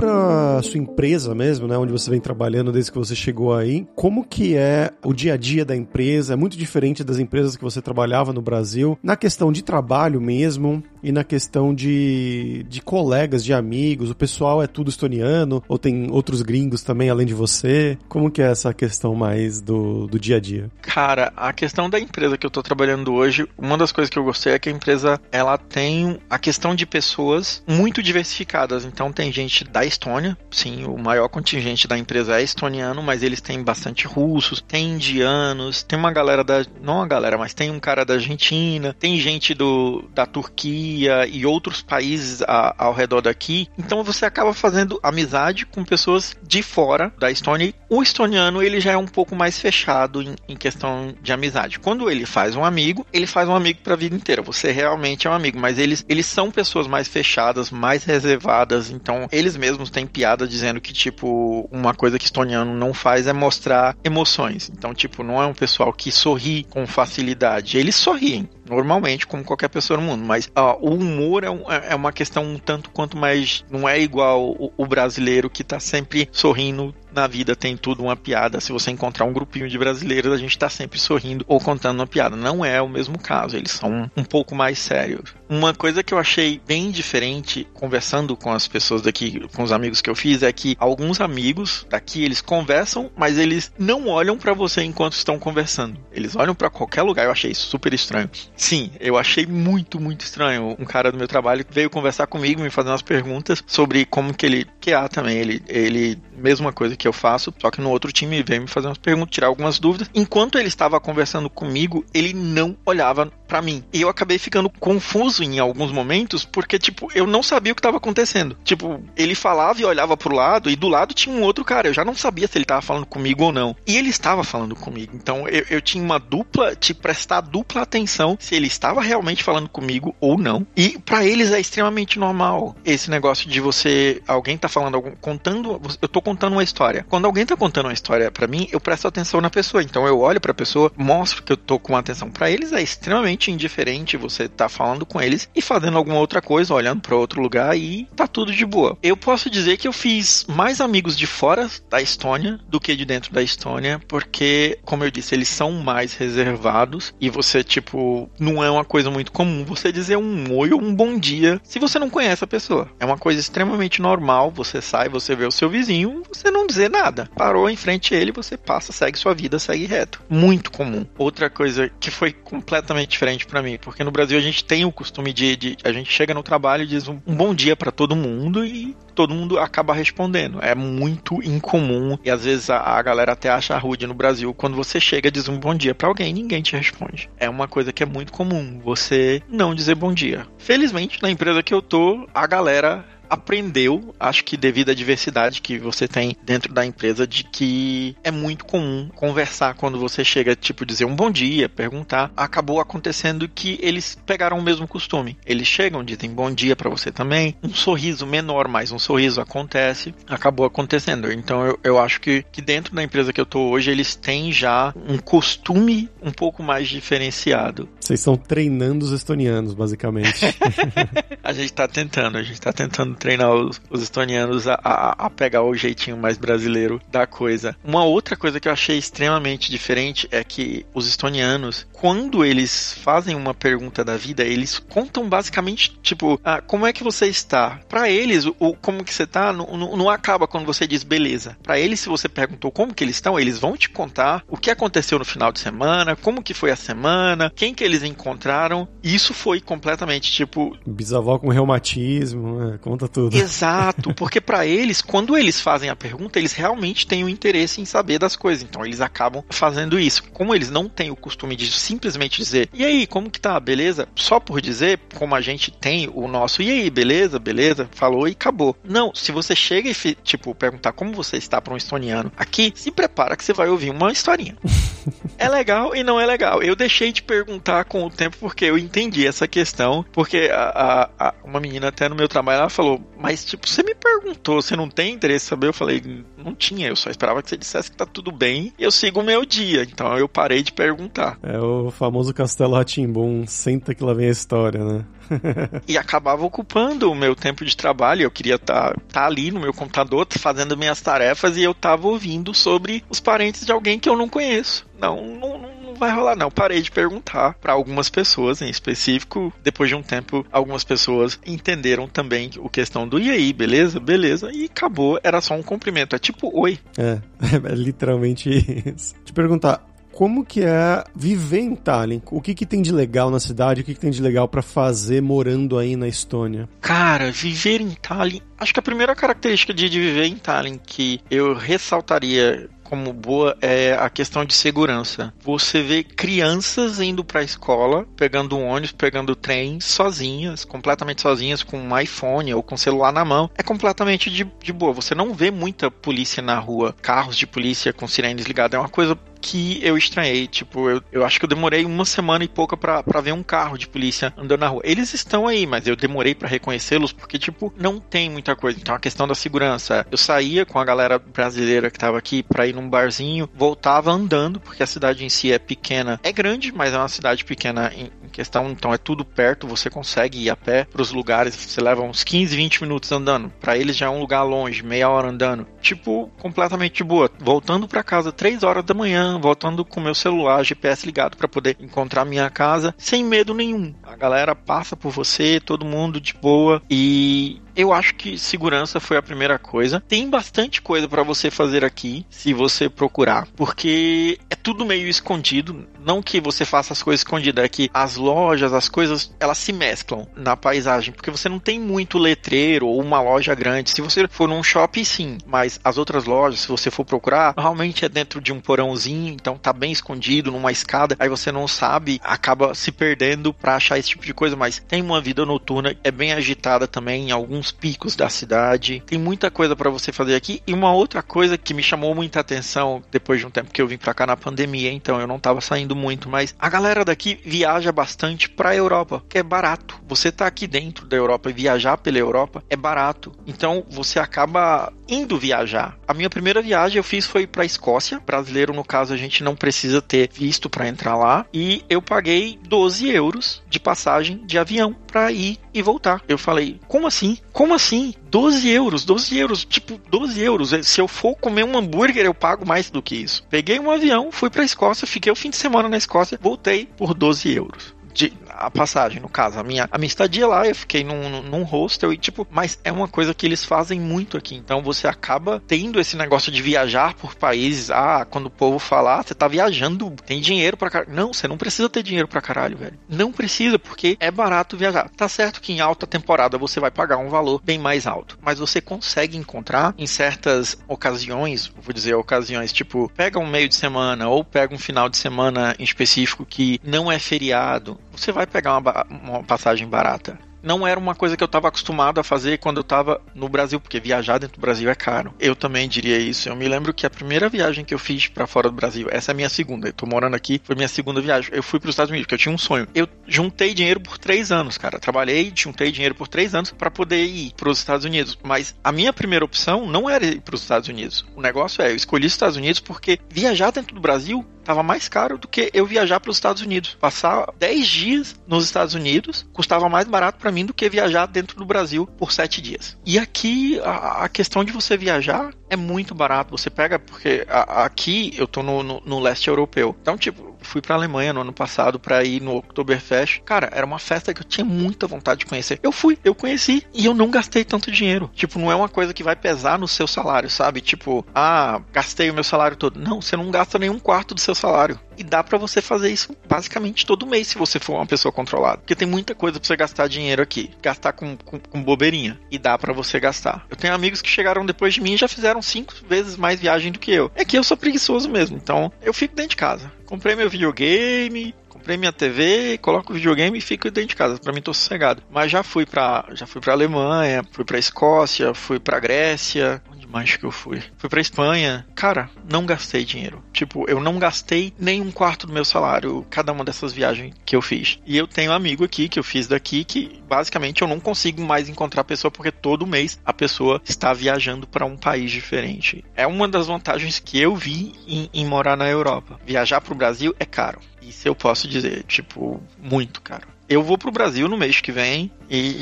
Para sua empresa mesmo, né, onde você vem trabalhando desde que você chegou aí, como que é o dia a dia da empresa? É muito diferente das empresas que você trabalhava no Brasil, na questão de trabalho mesmo e na questão de, de colegas, de amigos. O pessoal é tudo estoniano ou tem outros gringos também além de você? Como que é essa questão mais do, do dia a dia? Cara, a questão da empresa que eu tô trabalhando hoje, uma das coisas que eu gostei é que a empresa ela tem a questão de pessoas muito diversificadas. Então tem gente da Estônia, sim, o maior contingente da empresa é estoniano, mas eles têm bastante russos, tem indianos, tem uma galera da. Não uma galera, mas tem um cara da Argentina, tem gente do, da Turquia e outros países a, ao redor daqui. Então você acaba fazendo amizade com pessoas de fora da Estônia. O estoniano ele já é um pouco mais fechado em, em questão de amizade. Quando ele faz um amigo, ele faz um amigo para a vida inteira. Você realmente é um amigo, mas eles, eles são pessoas mais fechadas, mais reservadas. Então eles eles mesmos têm piada dizendo que, tipo, uma coisa que estoniano não faz é mostrar emoções. Então, tipo, não é um pessoal que sorri com facilidade. Eles sorriem, normalmente, como qualquer pessoa no mundo. Mas o humor é, um, é, uma questão um tanto quanto mais. Não é igual o, o brasileiro que tá sempre sorrindo na vida tem tudo uma piada. Se você encontrar um grupinho de brasileiros, a gente tá sempre sorrindo ou contando uma piada. Não é o mesmo caso, eles são um pouco mais sérios. Uma coisa que eu achei bem diferente conversando com as pessoas daqui, com os amigos que eu fiz, é que alguns amigos daqui eles conversam, mas eles não olham para você enquanto estão conversando. Eles olham para qualquer lugar. Eu achei isso super estranho. Sim, eu achei muito, muito estranho. Um cara do meu trabalho veio conversar comigo, me fazer umas perguntas sobre como que ele. Que há também. Ele, ele mesma coisa que eu faço, só que no outro time veio me fazer umas perguntas, tirar algumas dúvidas. Enquanto ele estava conversando comigo, ele não olhava para mim. E eu acabei ficando confuso em alguns momentos, porque, tipo, eu não sabia o que estava acontecendo. Tipo, ele falava e olhava pro lado, e do lado tinha um outro cara. Eu já não sabia se ele estava falando comigo ou não. E ele estava falando comigo. Então eu, eu tinha uma dupla, te prestar dupla atenção se ele estava realmente falando comigo ou não. E para eles é extremamente normal esse negócio de você. Alguém tá falando, algum, contando. Eu tô contando uma história. Quando alguém tá contando uma história para mim, eu presto atenção na pessoa. Então eu olho pra pessoa, mostro que eu tô com atenção. para eles é extremamente indiferente você tá falando com eles e fazendo alguma outra coisa, olhando para outro lugar e tá tudo de boa. Eu posso dizer que eu fiz mais amigos de fora da Estônia do que de dentro da Estônia, porque, como eu disse, eles são mais reservados e você, tipo, não é uma coisa muito comum você dizer um oi ou um bom dia se você não conhece a pessoa. É uma coisa extremamente normal. Você sai, você vê o seu vizinho, você não dizer nada. Parou em frente a ele, você passa, segue sua vida, segue reto. Muito comum. Outra coisa que foi completamente diferente para mim, porque no Brasil a gente tem o costume de, de a gente chega no trabalho e diz um, um bom dia para todo mundo e todo mundo acaba respondendo. É muito incomum e às vezes a, a galera até acha rude no Brasil quando você chega diz um bom dia para alguém ninguém te responde. É uma coisa que é muito comum, você não dizer bom dia. Felizmente, na empresa que eu tô, a galera aprendeu, acho que devido à diversidade que você tem dentro da empresa, de que é muito comum conversar quando você chega, tipo, dizer um bom dia, perguntar. Acabou acontecendo que eles pegaram o mesmo costume. Eles chegam, dizem bom dia para você também. Um sorriso menor, mas um sorriso acontece. Acabou acontecendo. Então eu, eu acho que, que dentro da empresa que eu tô hoje, eles têm já um costume um pouco mais diferenciado. Vocês estão treinando os estonianos, basicamente. a gente tá tentando, a gente tá tentando treinar os, os estonianos a, a, a, pegar o jeitinho mais brasileiro da coisa. Uma outra coisa que eu achei extremamente diferente é que os estonianos, quando eles fazem uma pergunta da vida, eles contam basicamente, tipo, ah, como é que você está? Para eles, o como que você tá não, não, acaba quando você diz beleza. Para eles, se você perguntou como que eles estão, eles vão te contar o que aconteceu no final de semana, como que foi a semana, quem que eles encontraram. E isso foi completamente, tipo... Bisavó com reumatismo, né? conta tudo. Exato, porque para eles, quando eles fazem a pergunta, eles realmente têm o interesse em saber das coisas. Então eles acabam fazendo isso. Como eles não têm o costume de simplesmente dizer, e aí, como que tá? Beleza? Só por dizer, como a gente tem o nosso, e aí, beleza? Beleza? Falou e acabou. Não, se você chega e, tipo, perguntar como você está para um estoniano aqui, se prepara que você vai ouvir uma historinha. é legal e não é legal. Eu deixei de perguntar com o tempo porque eu entendi essa questão, porque a, a, a uma menina até no meu trabalho, ela falou, mas tipo, você me perguntou, você não tem interesse em saber? Eu falei, não tinha, eu só esperava que você dissesse que tá tudo bem e eu sigo o meu dia. Então eu parei de perguntar. É o famoso Castelo Ratimbum, senta que lá vem a história, né? e acabava ocupando o meu tempo de trabalho. Eu queria estar tá, tá ali no meu computador fazendo minhas tarefas e eu tava ouvindo sobre os parentes de alguém que eu não conheço. Não, não, não vai rolar não. Parei de perguntar para algumas pessoas em específico. Depois de um tempo, algumas pessoas entenderam também o questão do e aí, beleza? Beleza. E acabou. Era só um cumprimento. É tipo oi. É, é literalmente isso. Te perguntar, como que é viver em Tallinn? O que que tem de legal na cidade? O que que tem de legal para fazer morando aí na Estônia? Cara, viver em Tallinn... Acho que a primeira característica de, de viver em Tallinn que eu ressaltaria como boa é a questão de segurança. Você vê crianças indo para a escola, pegando um ônibus, pegando trem, sozinhas, completamente sozinhas, com um iPhone ou com um celular na mão. É completamente de, de boa. Você não vê muita polícia na rua, carros de polícia com sirenes ligadas. É uma coisa que eu estranhei. Tipo, eu, eu acho que eu demorei uma semana e pouca para ver um carro de polícia andando na rua. Eles estão aí, mas eu demorei para reconhecê-los porque, tipo, não tem muita coisa. Então, a questão da segurança. Eu saía com a galera brasileira que tava aqui pra ir num barzinho, voltava andando, porque a cidade em si é pequena. É grande, mas é uma cidade pequena em, questão, então é tudo perto, você consegue ir a pé pros lugares, você leva uns 15, 20 minutos andando. Para eles já é um lugar longe, meia hora andando. Tipo, completamente de boa. Voltando para casa 3 horas da manhã, voltando com meu celular, GPS ligado para poder encontrar minha casa sem medo nenhum. A galera passa por você, todo mundo de boa e Eu acho que segurança foi a primeira coisa. Tem bastante coisa para você fazer aqui, se você procurar, porque é tudo meio escondido. Não que você faça as coisas escondidas, é que as lojas, as coisas, elas se mesclam na paisagem, porque você não tem muito letreiro ou uma loja grande. Se você for num shopping, sim, mas as outras lojas, se você for procurar, normalmente é dentro de um porãozinho, então tá bem escondido numa escada, aí você não sabe, acaba se perdendo para achar esse tipo de coisa, mas tem uma vida noturna, é bem agitada também em alguns picos da cidade. Tem muita coisa para você fazer aqui e uma outra coisa que me chamou muita atenção depois de um tempo que eu vim para cá na pandemia, então eu não tava saindo muito, mas a galera daqui viaja bastante para Europa, que é barato. Você tá aqui dentro da Europa e viajar pela Europa é barato. Então você acaba indo viajar. A minha primeira viagem eu fiz foi para Escócia. Brasileiro no caso a gente não precisa ter visto para entrar lá e eu paguei 12 euros de passagem de avião para ir e voltar. Eu falei, como assim? Como assim? 12 euros, 12 euros, tipo, 12 euros. Se eu for comer um hambúrguer, eu pago mais do que isso. Peguei um avião, fui pra Escócia, fiquei o fim de semana na Escócia, voltei por 12 euros de a passagem, no caso, a minha, a minha estadia lá, eu fiquei num, num hostel e tipo, mas é uma coisa que eles fazem muito aqui. Então você acaba tendo esse negócio de viajar por países. Ah, quando o povo falar, ah, você tá viajando, tem dinheiro para caralho. Não, você não precisa ter dinheiro para caralho, velho. Não precisa, porque é barato viajar. Tá certo que em alta temporada você vai pagar um valor bem mais alto, mas você consegue encontrar em certas ocasiões, vou dizer ocasiões, tipo, pega um meio de semana ou pega um final de semana em específico que não é feriado, você vai pegar uma, uma passagem barata não era uma coisa que eu estava acostumado a fazer quando eu estava no Brasil, porque viajar dentro do Brasil é caro. Eu também diria isso. Eu me lembro que a primeira viagem que eu fiz para fora do Brasil, essa é a minha segunda, eu morando aqui, foi minha segunda viagem. Eu fui para os Estados Unidos, porque eu tinha um sonho. Eu juntei dinheiro por três anos, cara. Trabalhei, juntei dinheiro por três anos para poder ir para os Estados Unidos. Mas a minha primeira opção não era ir para os Estados Unidos. O negócio é, eu escolhi os Estados Unidos porque viajar dentro do Brasil estava mais caro do que eu viajar para os Estados Unidos. Passar 10 dias nos Estados Unidos custava mais barato para mim do que viajar dentro do Brasil por 7 dias. E aqui a, a, questão de você viajar é muito barato. Você pega, porque a, aqui eu tô no, no, no leste europeu. Então, tipo, fui pra Alemanha no ano passado para ir no Oktoberfest. Cara, era uma festa que eu tinha muita vontade de conhecer. Eu fui, eu conheci e eu não gastei tanto dinheiro. Tipo, não é uma coisa que vai pesar no seu salário, sabe? Tipo, ah, gastei o meu salário todo. Não, você não gasta nenhum quarto do seu salário. E dá para você fazer isso basicamente todo mês se você for uma pessoa controlada. Porque tem muita coisa pra você gastar dinheiro aqui. Gastar com, com, com bobeirinha. E dá para você gastar. Eu tenho amigos que chegaram depois de mim e já fizeram cinco vezes mais viagem do que eu. É que eu sou preguiçoso mesmo. Então eu fico dentro de casa. Comprei meu videogame, comprei minha TV, coloco o videogame e fico dentro de casa. Pra mim tô sossegado. Mas já fui pra, já fui pra Alemanha, fui pra Escócia, fui pra Grécia. Mais que eu fui? Fui pra Espanha. Cara, não gastei dinheiro. Tipo, eu não gastei nem um quarto do meu salário cada uma dessas viagens que eu fiz. E eu tenho um amigo aqui que eu fiz daqui que basicamente eu não consigo mais encontrar a pessoa porque todo mês a pessoa está viajando para um país diferente. É uma das vantagens que eu vi em, em morar na Europa. Viajar pro Brasil é caro. Isso eu posso dizer, tipo, muito caro. Eu vou pro Brasil no mês que vem e,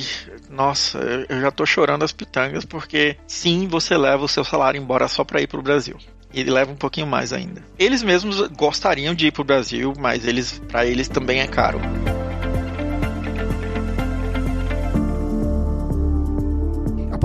nossa, eu já tô chorando as pitangas porque sim, você leva o seu salário embora só para ir pro Brasil. E leva um pouquinho mais ainda. Eles mesmos gostariam de ir pro Brasil, mas eles para eles também é caro.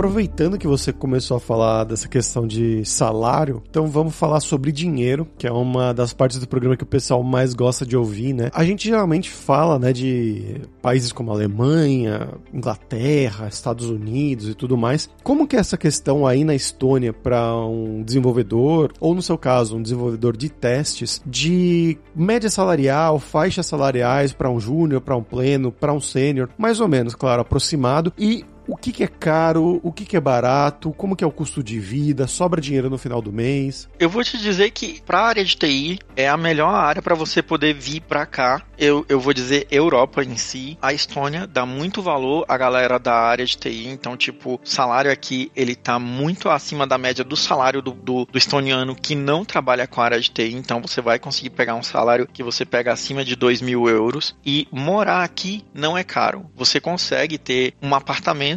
Aproveitando que você começou a falar dessa questão de salário, então vamos falar sobre dinheiro, que é uma das partes do programa que o pessoal mais gosta de ouvir, né? A gente geralmente fala, né, de países como Alemanha, Inglaterra, Estados Unidos e tudo mais. Como que é essa questão aí na Estônia para um desenvolvedor, ou no seu caso, um desenvolvedor de testes, de média salarial, faixas salariais para um júnior, para um pleno, para um sênior, mais ou menos, claro, aproximado, e o que, que, é caro, o que, que, é barato, como que é o custo de vida, sobra dinheiro no final do mês? Eu vou te dizer que para a área de TI é a melhor área para você poder vir para cá. Eu, eu vou dizer Europa em si. A Estônia dá muito valor à galera da área de TI, então tipo, salário aqui ele tá muito acima da média do salário do, do, do estoniano que não trabalha com a área de TI, então você vai conseguir pegar um salário que você pega acima de 2 mil euros e morar aqui não é caro. Você consegue ter um apartamento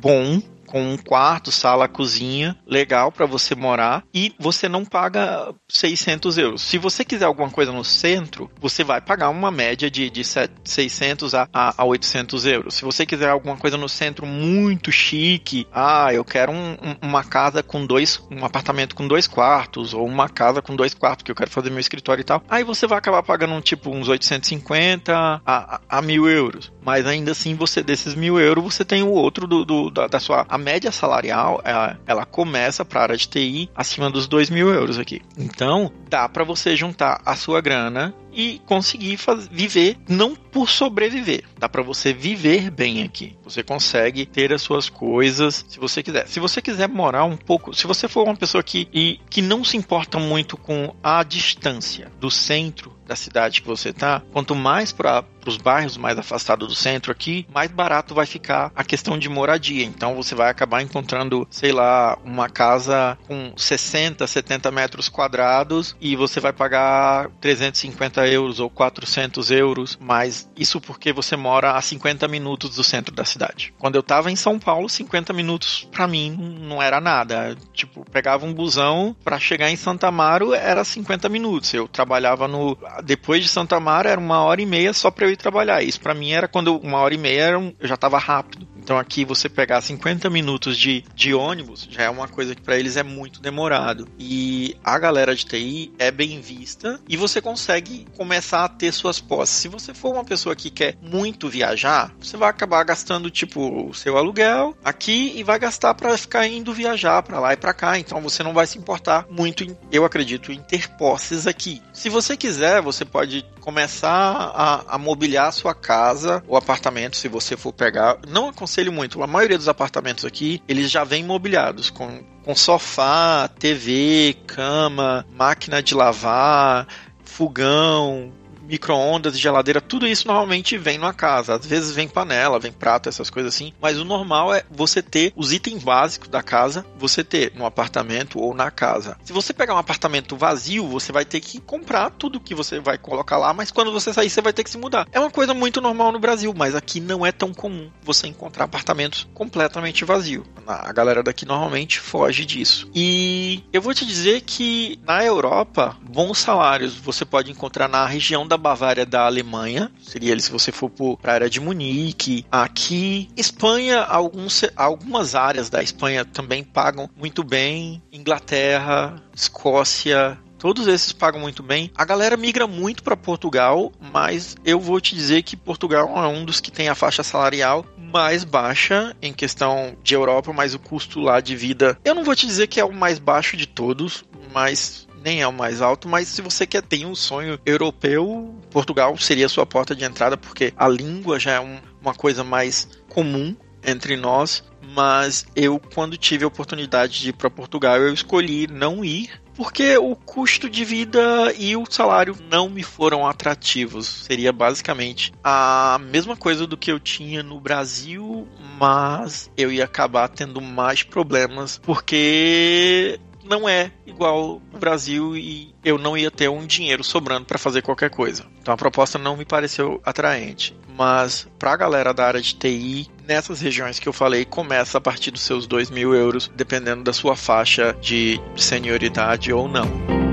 bom com um quarto, sala, cozinha, legal para você morar e você não paga 600 euros. Se você quiser alguma coisa no centro, você vai pagar uma média de, de 600 a, a, a 800 euros. Se você quiser alguma coisa no centro muito chique, ah, eu quero um, um, uma casa com dois, um apartamento com dois quartos ou uma casa com dois quartos que eu quero fazer meu escritório e tal, aí você vai acabar pagando tipo uns 850 a, a, a mil euros. Mas ainda assim, você desses mil euros, você tem o outro do, do da, da, sua. Média salarial, ela, ela começa para a área de TI acima dos dois mil euros aqui. Então, dá para você juntar a sua grana e conseguir fazer, viver, não por sobreviver, dá para você viver bem aqui. Você consegue ter as suas coisas, se você quiser. Se você quiser morar um pouco, se você for uma pessoa que, e, que não se importa muito com a distância do centro da cidade que você tá, quanto mais para os bairros mais afastados do centro aqui, mais barato vai ficar a questão de moradia. Então você vai acabar encontrando, sei lá, uma casa com 60, 70 metros quadrados e você vai pagar 350 euros ou 400 euros, mas isso porque você mora a 50 minutos do centro da cidade. Quando eu tava em São Paulo, 50 minutos para mim não era nada. Tipo, pegava um busão para chegar em Santa Amaro era 50 minutos. Eu trabalhava no depois de Santa Amaro era uma hora e meia só para eu ir trabalhar. Isso para mim era quando uma hora e meia eu já estava rápido. Então aqui você pegar 50 minutos de, de ônibus já é uma coisa que para eles é muito demorado. E a galera de TI é bem vista e você consegue começar a ter suas posses. Se você for uma pessoa que quer muito viajar, você vai acabar gastando tipo o seu aluguel aqui e vai gastar para ficar indo viajar para lá e para cá. Então você não vai se importar muito, em, eu acredito, em ter posses aqui. Se você quiser, você pode começar a, a mobiliar a sua casa ou apartamento, se você for pegar. Não aconselho muito. A maioria dos apartamentos aqui, eles já vêm mobiliados com, com sofá, TV, cama, máquina de lavar, fogão, micro-ondas, geladeira, tudo isso normalmente vem numa casa. Às vezes vem panela, vem prato, essas coisas assim. Mas o normal é você ter os itens básicos da casa, você ter no apartamento ou na casa. Se você pegar um apartamento vazio, você vai ter que comprar tudo que você vai colocar lá, mas quando você sair, você vai ter que se mudar. É uma coisa muito normal no Brasil, mas aqui não é tão comum você encontrar apartamentos completamente vazios. A galera daqui normalmente foge disso. E eu vou te dizer que na Europa, bons salários você pode encontrar na região da da Bavária da Alemanha, seria ele se você for para a área de Munique. Aqui, Espanha, alguns, algumas áreas da Espanha também pagam muito bem. Inglaterra, Escócia, Todos esses pagam muito bem. A galera migra muito para Portugal, mas eu vou te dizer que Portugal é um dos que tem a faixa salarial mais baixa em questão de Europa, mas o custo lá de vida, eu não vou te dizer que é o mais baixo de todos, mas nem é o mais alto, mas se você quer ter um sonho europeu, Portugal seria a sua porta de entrada, porque a língua já é um, uma coisa mais comum entre nós. Mas eu, quando tive a oportunidade de ir para Portugal, eu escolhi não ir porque o custo de vida e o salário não me foram atrativos. Seria basicamente a mesma coisa do que eu tinha no Brasil, mas eu ia acabar tendo mais problemas porque não é igual o Brasil e eu não ia ter um dinheiro sobrando para fazer qualquer coisa. Então a proposta não me pareceu atraente. Mas para a galera da área de TI, nessas regiões que eu falei, começa a partir dos seus 2 mil euros, dependendo da sua faixa de senioridade ou não.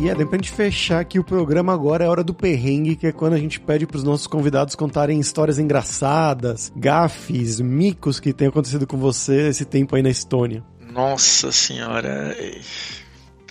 E é, pra gente fechar aqui o programa agora, é hora do perrengue, que é quando a gente pede pros nossos convidados contarem histórias engraçadas, gafes, micos que tem acontecido com você esse tempo aí na Estônia. Nossa senhora.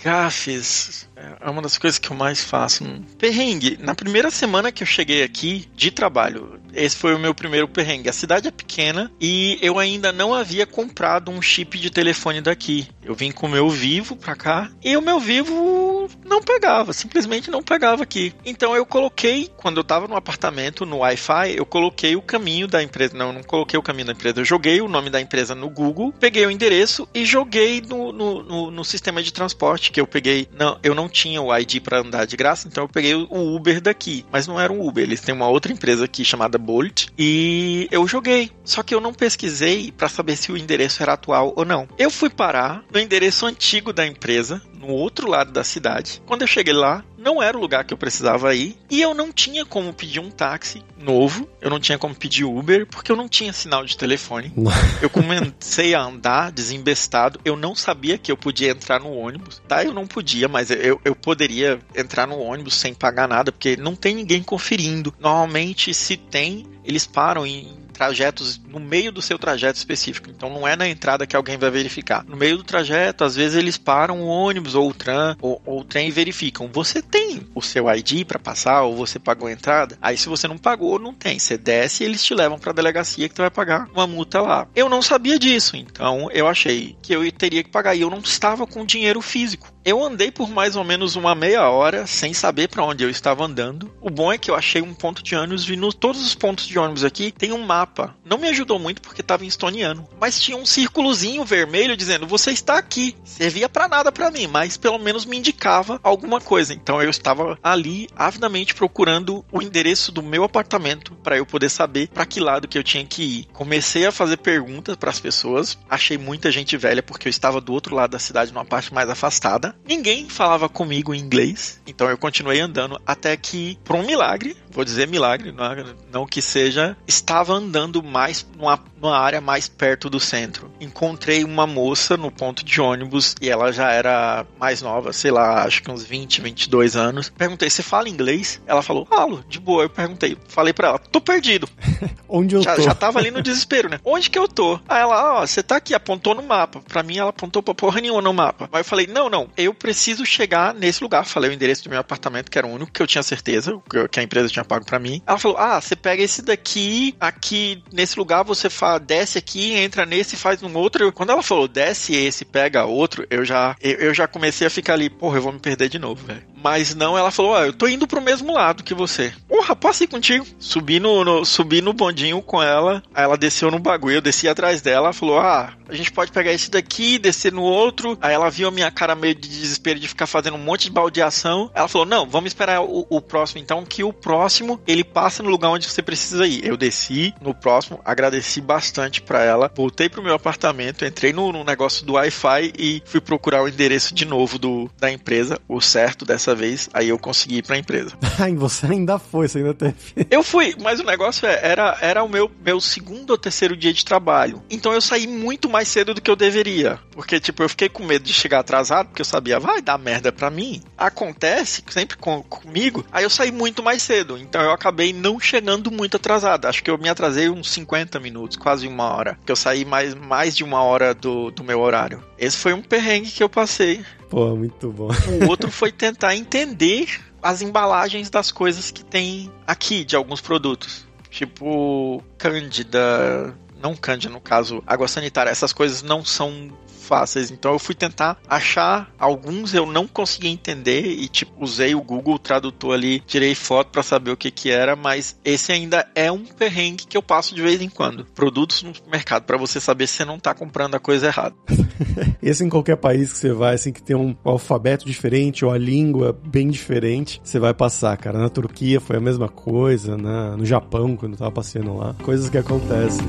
Gafes é uma das coisas que eu mais faço. Perrengue. Na primeira semana que eu cheguei aqui de trabalho, esse foi o meu primeiro perrengue. A cidade é pequena e eu ainda não havia comprado um chip de telefone daqui. Eu vim com o meu Vivo pra cá e o meu Vivo não pegava, simplesmente não pegava aqui. Então eu coloquei, quando eu tava no apartamento, no Wi-Fi, eu coloquei o caminho da empresa. Não, não coloquei o caminho da empresa, eu joguei o nome da empresa no Google, peguei o endereço e joguei no, no, no, no sistema de transporte que eu peguei. Não, eu não tinha o ID para andar de graça, então eu peguei o Uber daqui. Mas não era um Uber, eles têm uma outra empresa aqui chamada Bolt e eu joguei. Só que eu não pesquisei para saber se o endereço era atual ou não. Eu fui parar no endereço antigo da empresa, no outro lado da cidade. Quando eu cheguei lá, não era o lugar que eu precisava ir e eu não tinha como pedir um táxi novo, eu não tinha como pedir Uber porque eu não tinha sinal de telefone. eu comecei a andar desembestado, eu não sabia que eu podia entrar no ônibus, tá? Eu não podia, mas eu, eu poderia entrar no ônibus sem pagar nada porque não tem ninguém conferindo. Normalmente, se tem, eles param em trajetos no meio do seu trajeto específico. Então não é na entrada que alguém vai verificar. No meio do trajeto, às vezes eles param o ônibus ou o tram ou, ou o trem e verificam. Você tem o seu ID para passar ou você pagou a entrada? Aí se você não pagou, não tem. Você desce e eles te levam para a delegacia que tu vai pagar uma multa lá. Eu não sabia disso, então eu achei que eu teria que pagar e eu não estava com dinheiro físico. Eu andei por mais ou menos uma meia hora sem saber para onde eu estava andando. O bom é que eu achei um ponto de ônibus e no todos os pontos de ônibus aqui tem um mapa. Não me ajudou muito porque estava em estoniano, mas tinha um círculozinho vermelho dizendo você está aqui. Servia para nada para mim, mas pelo menos me indicava alguma coisa. Então eu estava ali avidamente procurando o endereço do meu apartamento para eu poder saber para que lado que eu tinha que ir. Comecei a fazer perguntas para as pessoas. Achei muita gente velha porque eu estava do outro lado da cidade, numa parte mais afastada. Ninguém falava comigo em inglês, então eu continuei andando até que, por um milagre, vou dizer milagre, não, não que seja, estava andando mais numa, numa área mais perto do centro. Encontrei uma moça no ponto de ônibus e ela já era mais nova, sei lá, acho que uns 20, 22 anos. Perguntei, você fala inglês? Ela falou, falo, de boa. Eu perguntei, falei pra ela, tô perdido. Onde eu já, tô? Já tava ali no desespero, né? Onde que eu tô? Aí ela, ó, você tá aqui, apontou no mapa. Pra mim, ela apontou pra porra nenhuma no mapa. Aí eu falei, não, não, eu preciso chegar nesse lugar. Falei o endereço do meu apartamento, que era o único que eu tinha certeza, que a empresa tinha pago para mim. Ela falou: Ah, você pega esse daqui, aqui nesse lugar, você desce aqui, entra nesse faz um outro. Quando ela falou desce esse, pega outro, eu já, eu, eu já comecei a ficar ali, porra, eu vou me perder de novo, velho. Mas não, ela falou: Ah, eu tô indo pro mesmo lado que você. Porra, posso ir contigo? Subi no, no, subi no bondinho com ela, aí ela desceu no bagulho, eu desci atrás dela, falou: Ah, a gente pode pegar esse daqui, descer no outro. Aí ela viu a minha cara meio de desespero de ficar fazendo um monte de baldeação. Ela falou: Não, vamos esperar o, o próximo então, que o próximo ele passa no lugar onde você precisa ir. Eu desci no próximo, agradeci bastante para ela, voltei pro meu apartamento, entrei no, no negócio do Wi-Fi e fui procurar o endereço de novo do, da empresa, o certo dessa vez. Aí eu consegui ir pra empresa. Ai, você ainda foi, você ainda teve. eu fui, mas o negócio é, era, era o meu, meu segundo ou terceiro dia de trabalho. Então eu saí muito mais cedo do que eu deveria. Porque, tipo, eu fiquei com medo de chegar atrasado, porque eu sabia, vai dar merda pra mim. Acontece sempre com, comigo. Aí eu saí muito mais cedo. Então eu acabei não chegando muito atrasado. Acho que eu me atrasei uns 50 minutos, quase uma hora. Que eu saí mais, mais de uma hora do, do meu horário. Esse foi um perrengue que eu passei. Pô, muito bom. O outro foi tentar entender as embalagens das coisas que tem aqui, de alguns produtos. Tipo, Cândida, não Cândida no caso, água sanitária, essas coisas não são fáceis. Então eu fui tentar achar alguns eu não consegui entender e tipo usei o Google Tradutor ali, tirei foto para saber o que que era, mas esse ainda é um perrengue que eu passo de vez em quando. Produtos no mercado para você saber se você não tá comprando a coisa errada. esse em qualquer país que você vai, assim que tem um alfabeto diferente ou a língua bem diferente, você vai passar, cara. Na Turquia foi a mesma coisa, na, no Japão quando eu tava passeando lá, coisas que acontecem.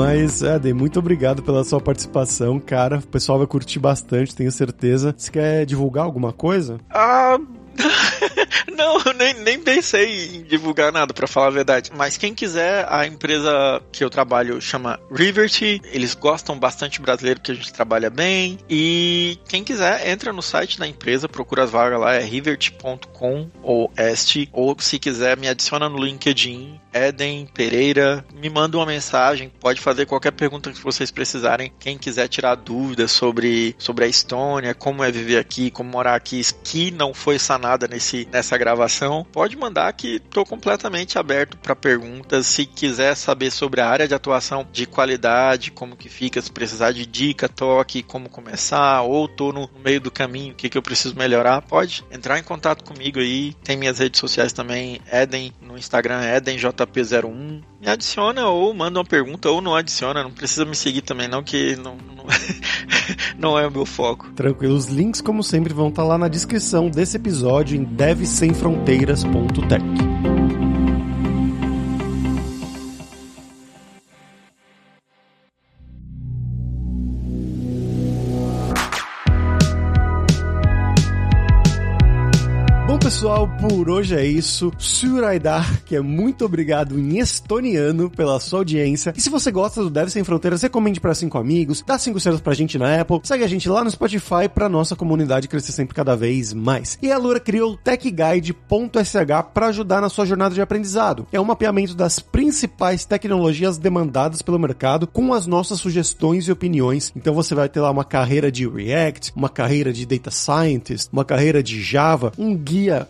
Mas, Eden, muito obrigado pela sua participação, cara. O pessoal vai curtir bastante, tenho certeza. Você quer divulgar alguma coisa? Ah. Não, nem, nem pensei em divulgar nada, para falar a verdade. Mas quem quiser, a empresa que eu trabalho chama Rivert. Eles gostam bastante brasileiro, que a gente trabalha bem. E quem quiser, entra no site da empresa, procura as vagas lá, é rivert.com ou este. Ou se quiser, me adiciona no LinkedIn, Eden Pereira. Me manda uma mensagem, pode fazer qualquer pergunta que vocês precisarem. Quem quiser tirar dúvidas sobre, sobre a Estônia, como é viver aqui, como morar aqui, que não foi sanada nesse, nessa gravação, pode mandar que estou completamente aberto para perguntas. Se quiser saber sobre a área de atuação de qualidade, como que fica, se precisar de dica, toque, como começar, ou tô no meio do caminho, o que, que eu preciso melhorar, pode entrar em contato comigo aí. Tem minhas redes sociais também, Eden no Instagram, EdenJP01. Me adiciona ou manda uma pergunta ou não adiciona, não precisa me seguir também não, que não, não é o meu foco. Tranquilo, os links como sempre vão estar lá na descrição desse episódio em devsemfronteiras.tech. pessoal, por hoje é isso. Suraidar, que é muito obrigado em estoniano pela sua audiência. E se você gosta do Deve Sem Fronteiras, recomende para cinco amigos, dá cinco estrelas pra gente na Apple, segue a gente lá no Spotify pra nossa comunidade crescer sempre cada vez mais. E a Lura criou o techguide.sh para ajudar na sua jornada de aprendizado. É um mapeamento das principais tecnologias demandadas pelo mercado com as nossas sugestões e opiniões. Então você vai ter lá uma carreira de React, uma carreira de Data Scientist, uma carreira de Java, um guia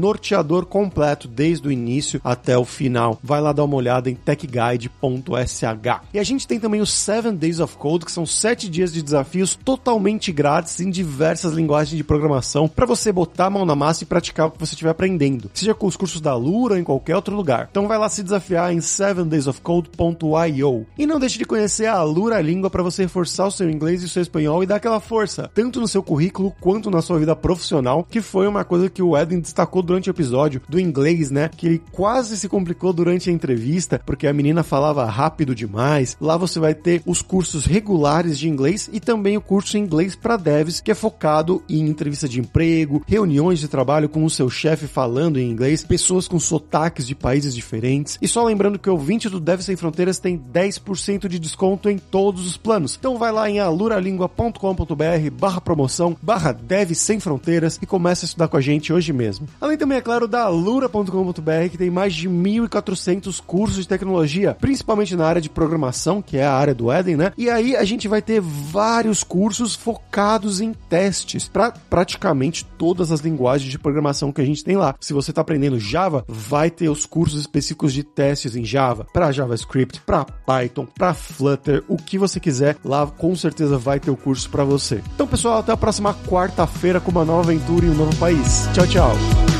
norteador completo desde o início até o final. Vai lá dar uma olhada em techguide.sh. E a gente tem também os 7 Days of Code, que são 7 dias de desafios totalmente grátis em diversas linguagens de programação para você botar a mão na massa e praticar o que você estiver aprendendo, seja com os cursos da Lura ou em qualquer outro lugar. Então vai lá se desafiar em 7daysofcode.io. E não deixe de conhecer a Lura Língua para você reforçar o seu inglês e o seu espanhol e dar aquela força, tanto no seu currículo quanto na sua vida profissional, que foi uma coisa que o Eden destacou durante o episódio do inglês, né? Que ele quase se complicou durante a entrevista, porque a menina falava rápido demais. Lá você vai ter os cursos regulares de inglês e também o curso em inglês para devs, que é focado em entrevista de emprego, reuniões de trabalho com o seu chefe falando em inglês, pessoas com sotaques de países diferentes. E só lembrando que o ouvinte do Dev Sem Fronteiras tem 10% de desconto em todos os planos. Então vai lá em aluralingua.com.br barra promoção, barra Dev Sem Fronteiras e comece a estudar com a gente hoje mesmo. Além também, é claro, da alura.com.br, que tem mais de 1.400 cursos de tecnologia, principalmente na área de programação, que é a área do Eden, né? E aí a gente vai ter vários cursos focados em testes para praticamente todas as linguagens de programação que a gente tem lá. Se você está aprendendo Java, vai ter os cursos específicos de testes em Java, para JavaScript, para Python, para Flutter, o que você quiser, lá com certeza vai ter o curso para você. Então, pessoal, até a próxima quarta-feira com uma nova aventura em um novo país. Tchau, tchau.